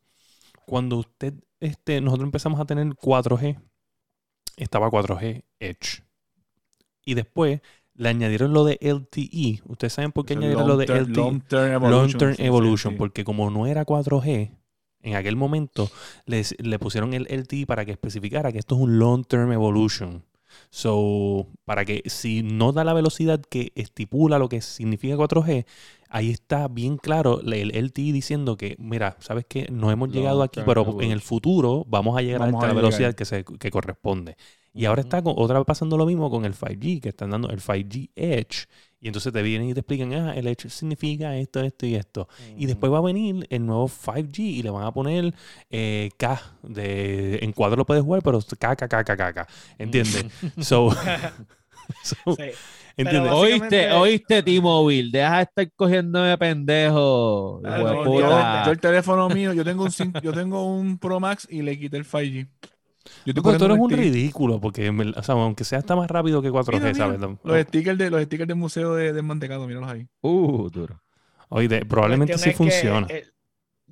Cuando usted, este, nosotros empezamos a tener 4G, estaba 4G Edge. Y después le añadieron lo de LTE. ¿Ustedes saben por qué añadieron lo de LTE? Long Term Evolution. Long Term Evolution porque como no era 4G, en aquel momento les, le pusieron el LTE para que especificara que esto es un long term evolution. So, para que si no da la velocidad que estipula lo que significa 4G, ahí está bien claro el LTE diciendo que, mira, sabes que no hemos llegado aquí, pero en el futuro vamos a llegar a esta velocidad que, se, que corresponde. Y ahora está otra vez pasando lo mismo con el 5G, que están dando el 5G Edge. Y entonces te vienen y te explican, ah, el Edge significa esto, esto y esto. Y después va a venir el nuevo 5G y le van a poner eh, K. De, en cuadro lo puedes jugar, pero K, K, K, K, K, K. ¿Entiendes? so, ¿Entiendes? ¿Oíste, oíste T-Mobile? Deja de estar cogiendo de pendejo. yo, el teléfono mío, yo tengo un yo tengo un Pro Max y le quité el 5G. Yo tú eres un ridículo, porque aunque sea está más rápido que 4G, ¿sabes? Los, stickers de, los stickers del museo de, de Mantecado, míralos ahí. Uh, duro. Oye, probablemente sí funciona.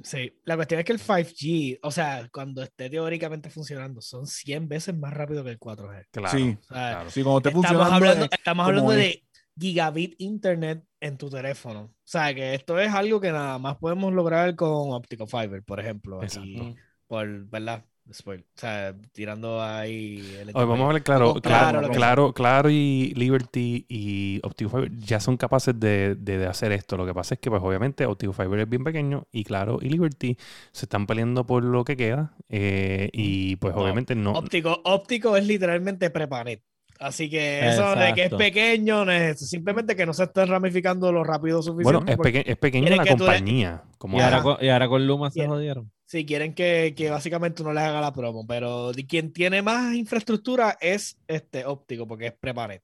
Sí, la cuestión es que el 5G, o sea, cuando esté teóricamente funcionando, son 100 veces más rápido que el 4G. Claro. Sí, O sea, sí, cuando esté estamos funcionando. hablando, estamos hablando es. de gigabit internet en tu teléfono. O sea, que esto es algo que nada más podemos lograr con Optical Fiber, por ejemplo. Aquí, Exacto. por, ¿verdad? O sea, tirando ahí el vamos a ver, claro, Claro, claro, claro, claro, y Liberty y Optical Fiber ya son capaces de, de- de hacer esto. Lo que pasa es que, pues, obviamente, Optical Fiber es bien pequeño y claro, y Liberty se están peleando por lo que queda eh, y, pues, No, obviamente no. Óptico, óptico es literalmente prepanet. Así que eso de que es Exacto. pequeño, no es simplemente que no se estén ramificando lo rápido suficiente. Bueno, es, peque- es pequeño la le- compañía. Como Y ahora, con, y ahora con Luma se jodieron. Si quieren que, que básicamente uno les haga la promo, pero de quien tiene más infraestructura es este óptico, porque es prepared.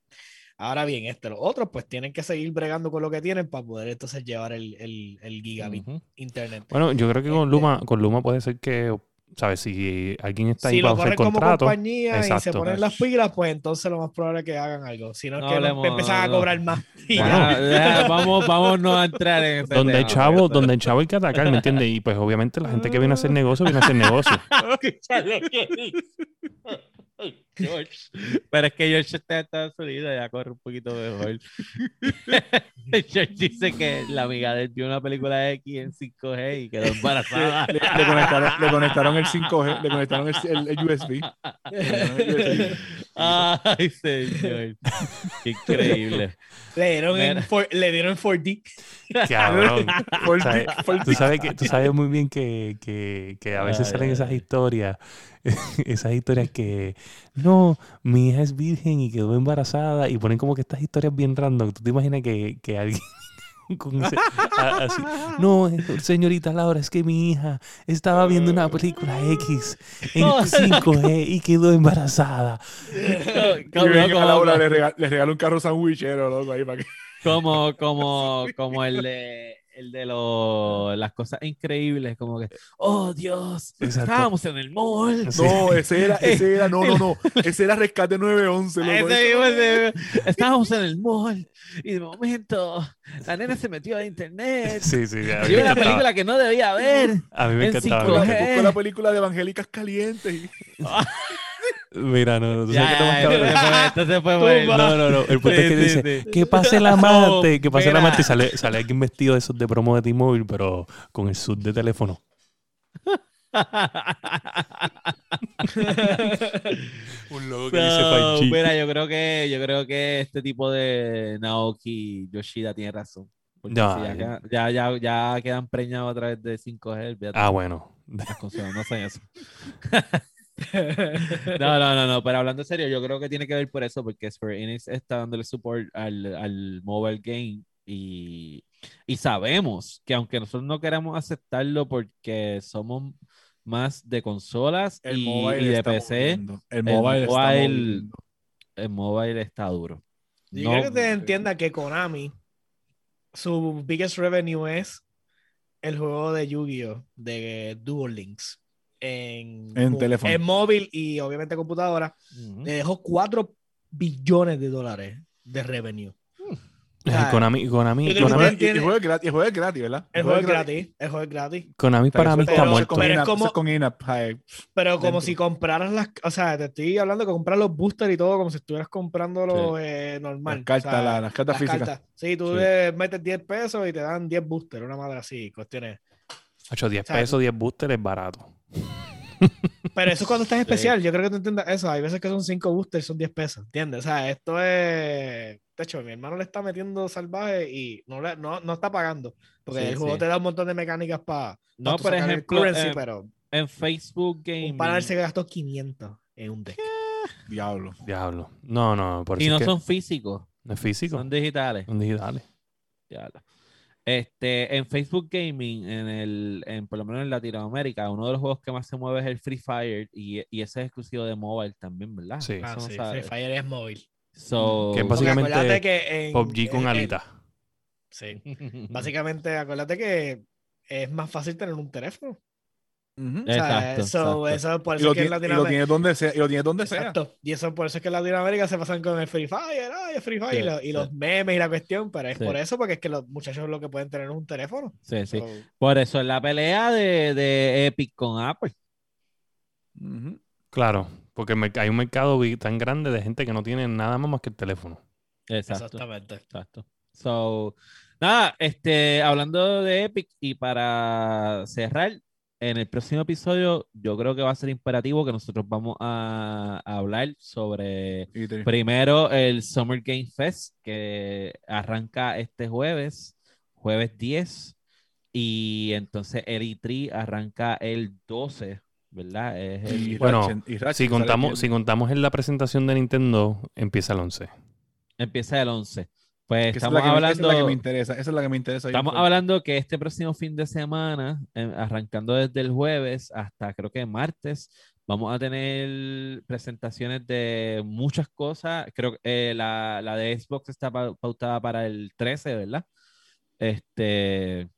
Ahora bien, este, los otros pues tienen que seguir bregando con lo que tienen para poder entonces llevar el, el, el gigabit internet. Bueno, yo creo que con Este- Luma, con Luma puede ser que, ¿sabes? Si alguien está ahí Si lo para hacer corren como contrato. compañía y se exacto. ponen las pilas, pues entonces lo más probable es que hagan algo. Si no es No que no hablemos, empiezan a no. cobrar más. Y Bueno. ya. Ya, ya, vamos, vamos no a entrar en ese Donde el tema, chavo, porque- donde el chavo hay que atacar, ¿me entiendes? Y pues obviamente la gente que viene a hacer negocio, viene a hacer negocio. George. Pero es que George está en Estados Unidos, ya corre un poquito mejor. George dice que la amiga de él vio una película de X en 5G y quedó embarazada. Le, le conectaron, le conectaron el 5G, le conectaron el, el- el USB. Le conectaron el USB. Ay, señor. Qué increíble. Le dieron, en for- le dieron 4D. Cabrón. Por O sea, ti- por Tú ti. sabes, que, tú sabes muy bien que, que, que a veces Ay, salen ay, esas historias, esas historias que, no, mi hija es virgen y quedó embarazada y ponen como que estas historias bien random. ¿Tú te imaginas que, que alguien con ese- a- así, no, eh, señorita Laura, es que mi hija estaba viendo una película X en No. 5G y quedó embarazada? Y Como, ven que a como- Laura le rega- le regaló un carro sandwichero, loco, ahí para que. como, como, como el de, el de lo- las cosas increíbles, como que, oh Dios, Exacto. estábamos en el mall. Sí. No, ese era, ese era, no, no, no. Ese era Rescate 911, loco. Estábamos en el mall y de momento la nena se metió a internet. Sí, sí, a mí me una película que no debía ver. A mí me en encantaba. 5G. me Buscó la película de Evangélicas Calientes. y- Mira, no, que Ya, ya, fue bueno. No, no, no. El punto es que Sí, dice, sí. que pase el amante, que pase el mira. amante. Y sale, sale alguien vestido de esos de promo de T-Mobile, pero con el sud de teléfono. Un logo que dice So, 5G. mira, yo creo que yo creo que este tipo de Naoki Yoshida tiene razón. Porque No, si ya, ya- quedan- ya, ya, quedan preñados a través de 5G. olvídate, Ah, bueno. las no hacen eso. No, no, no, no, pero hablando en serio, yo creo que tiene que ver por eso, porque Square Enix está dándole support al, al mobile game y, y sabemos que aunque nosotros no queramos aceptarlo porque somos más de consolas El y, mobile y de PC. El mobile, el mobile está duro. Yo No- creo que te entienda que Konami, su biggest revenue es el juego de Yu-Gi-Oh! de Duel Links. En, En teléfono. En móvil y obviamente computadora. Ujú. Le dejó 4 billones de dólares de revenue. Ah, Konami, Konami, Y Konami, el entiende- juego- y juego es gratis, el juego es gratis, ¿verdad? El juego es gratis. El juego es gratis. Konami Pero para mí eso- está pero- muerto. Pero es como- con in-app, hi. Pero como si compraras las. O sea, te estoy hablando que comprar los boosters y todo como si estuvieras comprándolo eh, normal. Las cartas, o sea, la- las cartas físicas. cartas. Sí, tú Sí. le metes 10 pesos y te dan 10 boosters, una madre así, cuestiones. 8, 10 o sea, pesos, 10 boosters es barato. Pero eso es cuando estás especial. Yo creo que tú entiendas eso. Hay veces que son 5 boosters y son 10 pesos. ¿Entiendes? O sea, esto es. De hecho, mi hermano le está metiendo salvaje y no, le, no, no está pagando. Porque Sí, el juego sí. te da un montón de mecánicas para. No, por ejemplo, currency, eh, pero En Facebook Gaming. un panel se gastó 500 en un deck. Diablo. Diablo. No, no, por eso Y no que son físicos, no es físico, son digitales. son digitales. Diablo. Este, en Facebook Gaming, en el, en, por lo menos en Latinoamérica, uno de los juegos que más se mueve es el Free Fire y, y ese es exclusivo de mobile también, ¿verdad? Sí. Ah, sí. Free Fire es móvil. So- Que Básicamente, acuérdate que en- PUBG con en- en- alitas. Sí. Básicamente, acuérdate que es más fácil tener un teléfono. Exacto, eso, eso por eso y es que en Latinoamérica. Y lo tienes donde sea. Y lo tienes donde exacto. sea. Y eso por eso es que en Latinoamérica se pasan con el Free Fire, ay, el Free Fire y, los memes y la cuestión. Pero es por eso, porque es que los muchachos lo que pueden tener es un teléfono. Sí, sí. Por eso es la pelea de, de Epic con Apple. Claro, porque hay un mercado tan grande de gente que no tiene nada más que el teléfono. Exacto. Exactamente. Exacto. So, nada, este, hablando de Epic y para cerrar, en el próximo episodio yo creo que va a ser imperativo que nosotros vamos a, hablar sobre primero el Summer Game Fest que arranca este jueves, jueves 10, y entonces el E3 arranca el 12 ¿verdad? bueno, si, contamos, si contamos en la presentación de Nintendo, empieza el 11. Empieza el 11. Pues estamos hablando. esa es la que me interesa. Esa es la que me interesa. Estamos hablando que este próximo fin de semana, em, arrancando desde el jueves hasta creo que martes, vamos a tener presentaciones de muchas cosas. Creo que eh, la, la, de Xbox está pautada para el 13, ¿verdad? Este.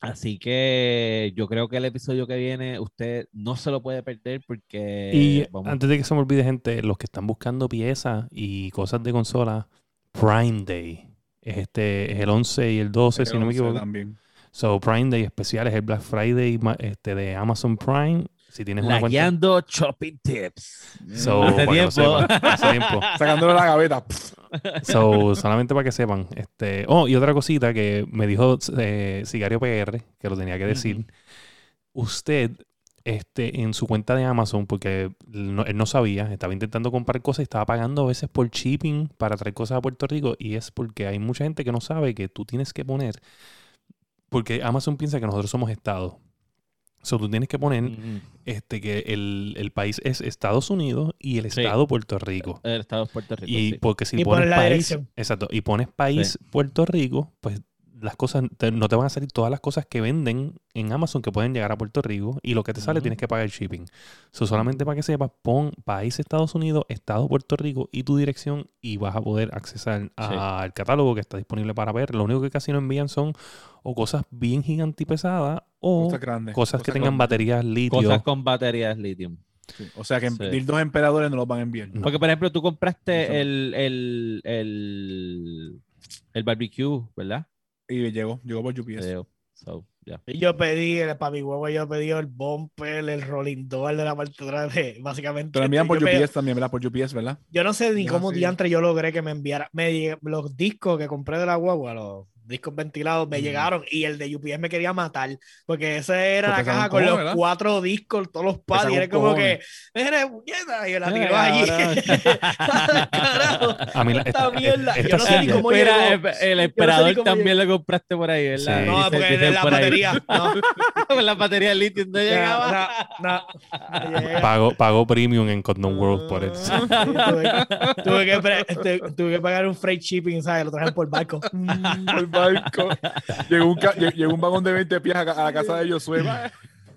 Así que yo creo que el episodio que viene usted no se lo puede perder porque... Y antes de que se me olvide, gente, los que están buscando piezas y cosas de consola, Prime Day es, este, es el 11 y el 12, si no me equivoco. También. So, Prime Day especial es el Black Friday este, de Amazon Prime si tienes una cuenta... shopping tips. So, hace tiempo. tiempo. Sacándole la gaveta. so, solamente para que sepan. Este... Oh, y otra cosita que me dijo eh, Sigario PR, que lo tenía que decir. Usted, este, en su cuenta de Amazon, porque él no, sabía, estaba intentando comprar cosas y estaba pagando a veces por shipping para traer cosas a Puerto Rico. Y es porque hay mucha gente que no sabe que tú tienes que poner. Porque Amazon piensa que nosotros somos Estado. So, tú tienes que poner este, que el, país es Estados Unidos y el Estado Puerto Rico. El Estado Puerto Rico. Y porque si pones país. Exacto. Y pones país Puerto Rico, pues las cosas, no te van a salir todas las cosas que venden en Amazon que pueden llegar a Puerto Rico y lo que te sale tienes que pagar el shipping. So, solamente para que sepas, pon país Estados Unidos, Estado Puerto Rico y tu dirección y vas a poder accesar al catálogo que está disponible para ver. Lo único que casi no envían son o cosas bien gigantes y pesadas o cosas, que tengan baterías litio. Cosas con baterías litio. O sea que dos emperadores no los van a enviar. Porque, por ejemplo, tú compraste el, el, el, el barbecue, ¿verdad? Y llegó, llegó por UPS. Y yo pedí, para mi huevo, yo pedí el bumper, el rolling door de la parte de atrás, básicamente. Pero envían por UPS también, ¿verdad? Por UPS, ¿verdad? Yo no sé ni cómo diantre yo logré que me enviara. Me, los discos que compré de la guagua, los discos ventilados me llegaron y el de UPS me quería matar porque esa era la caja con los cuatro discos, todos los pads y era como que eres puñeta y la tiró allí a mí esta, mierda. yo no sé ni cómo Era, el, esperador también lo compraste por ahí ¿verdad? no porque la batería no. la batería de litio no llegaba no, pagó, pagó premium en Condom World por eso. tuve, que, este, tuve que pagar un freight shipping ¿sabes? lo trajeron por barco llegó, un, llegó un vagón de 20 pies a, la casa de Josué.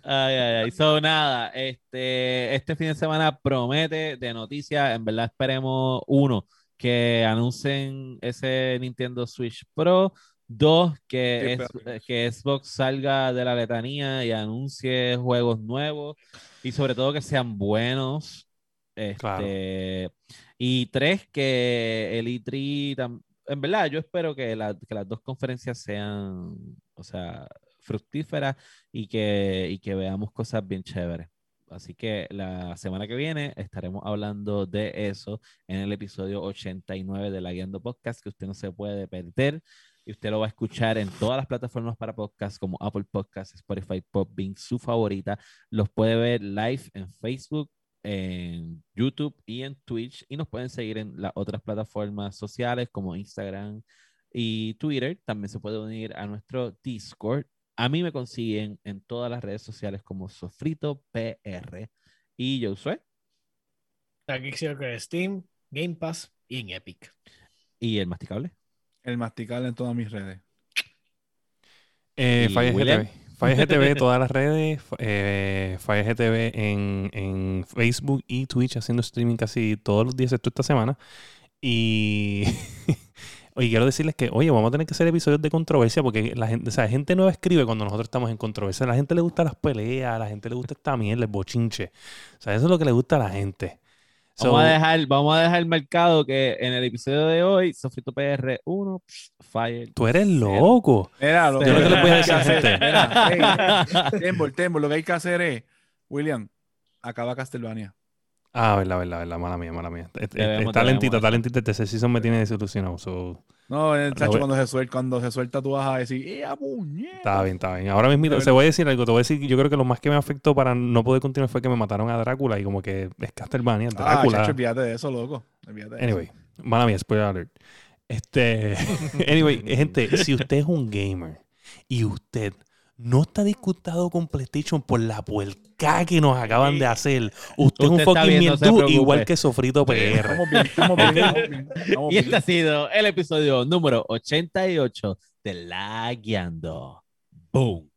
Ay, ay, ay. So, nada, este, este fin de semana promete de noticias. En verdad esperemos, uno, que anuncien ese Nintendo Switch Pro. Dos, que, es, que Xbox salga de la letanía y anuncie juegos nuevos. Y sobre todo que sean buenos. Este, Y tres, que el E3 en verdad, yo espero que, las dos conferencias sean, o sea, fructíferas y que, y que veamos cosas bien chéveres. Así que la semana que viene estaremos hablando de eso en el episodio 89 de la Guiando Podcast, que usted no se puede perder. Y usted lo va a escuchar en todas las plataformas para podcast como Apple Podcasts, Spotify, Podbean, su favorita. Los puede ver live en Facebook, en YouTube y en Twitch y nos pueden seguir en las otras plataformas sociales como Instagram y Twitter. También se puede unir a nuestro Discord. A mí me consiguen en todas las redes sociales como Sofrito PR y yo soy. Aquí que Steam, Game Pass y en Epic. ¿Y el masticable? El masticable en todas mis redes. Eh, FalleGTV, todas las redes, eh, FalleGTV en, en, Facebook y Twitch haciendo streaming casi todos los días excepto esta semana. Y quiero decirles que, oye, vamos a tener que hacer episodios de controversia porque la gente, o sea, la gente nueva escribe cuando nosotros estamos en controversia. A la gente le gusta las peleas, a la gente le gusta esta mierda, el bochinche. O sea, eso es lo que le gusta a la gente. Vamos, a dejar, vamos a dejar marcado que en el episodio de hoy, Sofrito PR 1, Fire. Tú eres loco. Mira, lo Yo lo que le voy a decir a gente. Lo que hay que hacer es, William, acaba Castlevania. Ah, verdad, verdad, verdad, mala mía, mala mía. Está lentito, está lentito. Este season me tiene desilusionado. so, No, el chacho, cuando se suelta, cuando se suelta, tú vas a decir, ¡eh, puñeta! Está bien, está bien. Ahora mismo, se voy a decir algo. Te voy a decir, yo creo que lo más que me afectó para no poder continuar fue que me mataron a Drácula y como que es Castlevania, Ah, Drácula. chacho, olvídate de eso, loco. Olvídate de eso. Anyway, mala mía, spoiler alert. Este, anyway, gente, si usted es un gamer y usted no está disgustado con PlayStation por la puerca que nos acaban de hacer, usted, es un fucking mierdu igual que Sofrito PR. Estamos bien, estamos bien, estamos bien, estamos Y este ha sido el episodio número 88 de La Guiando. Boom.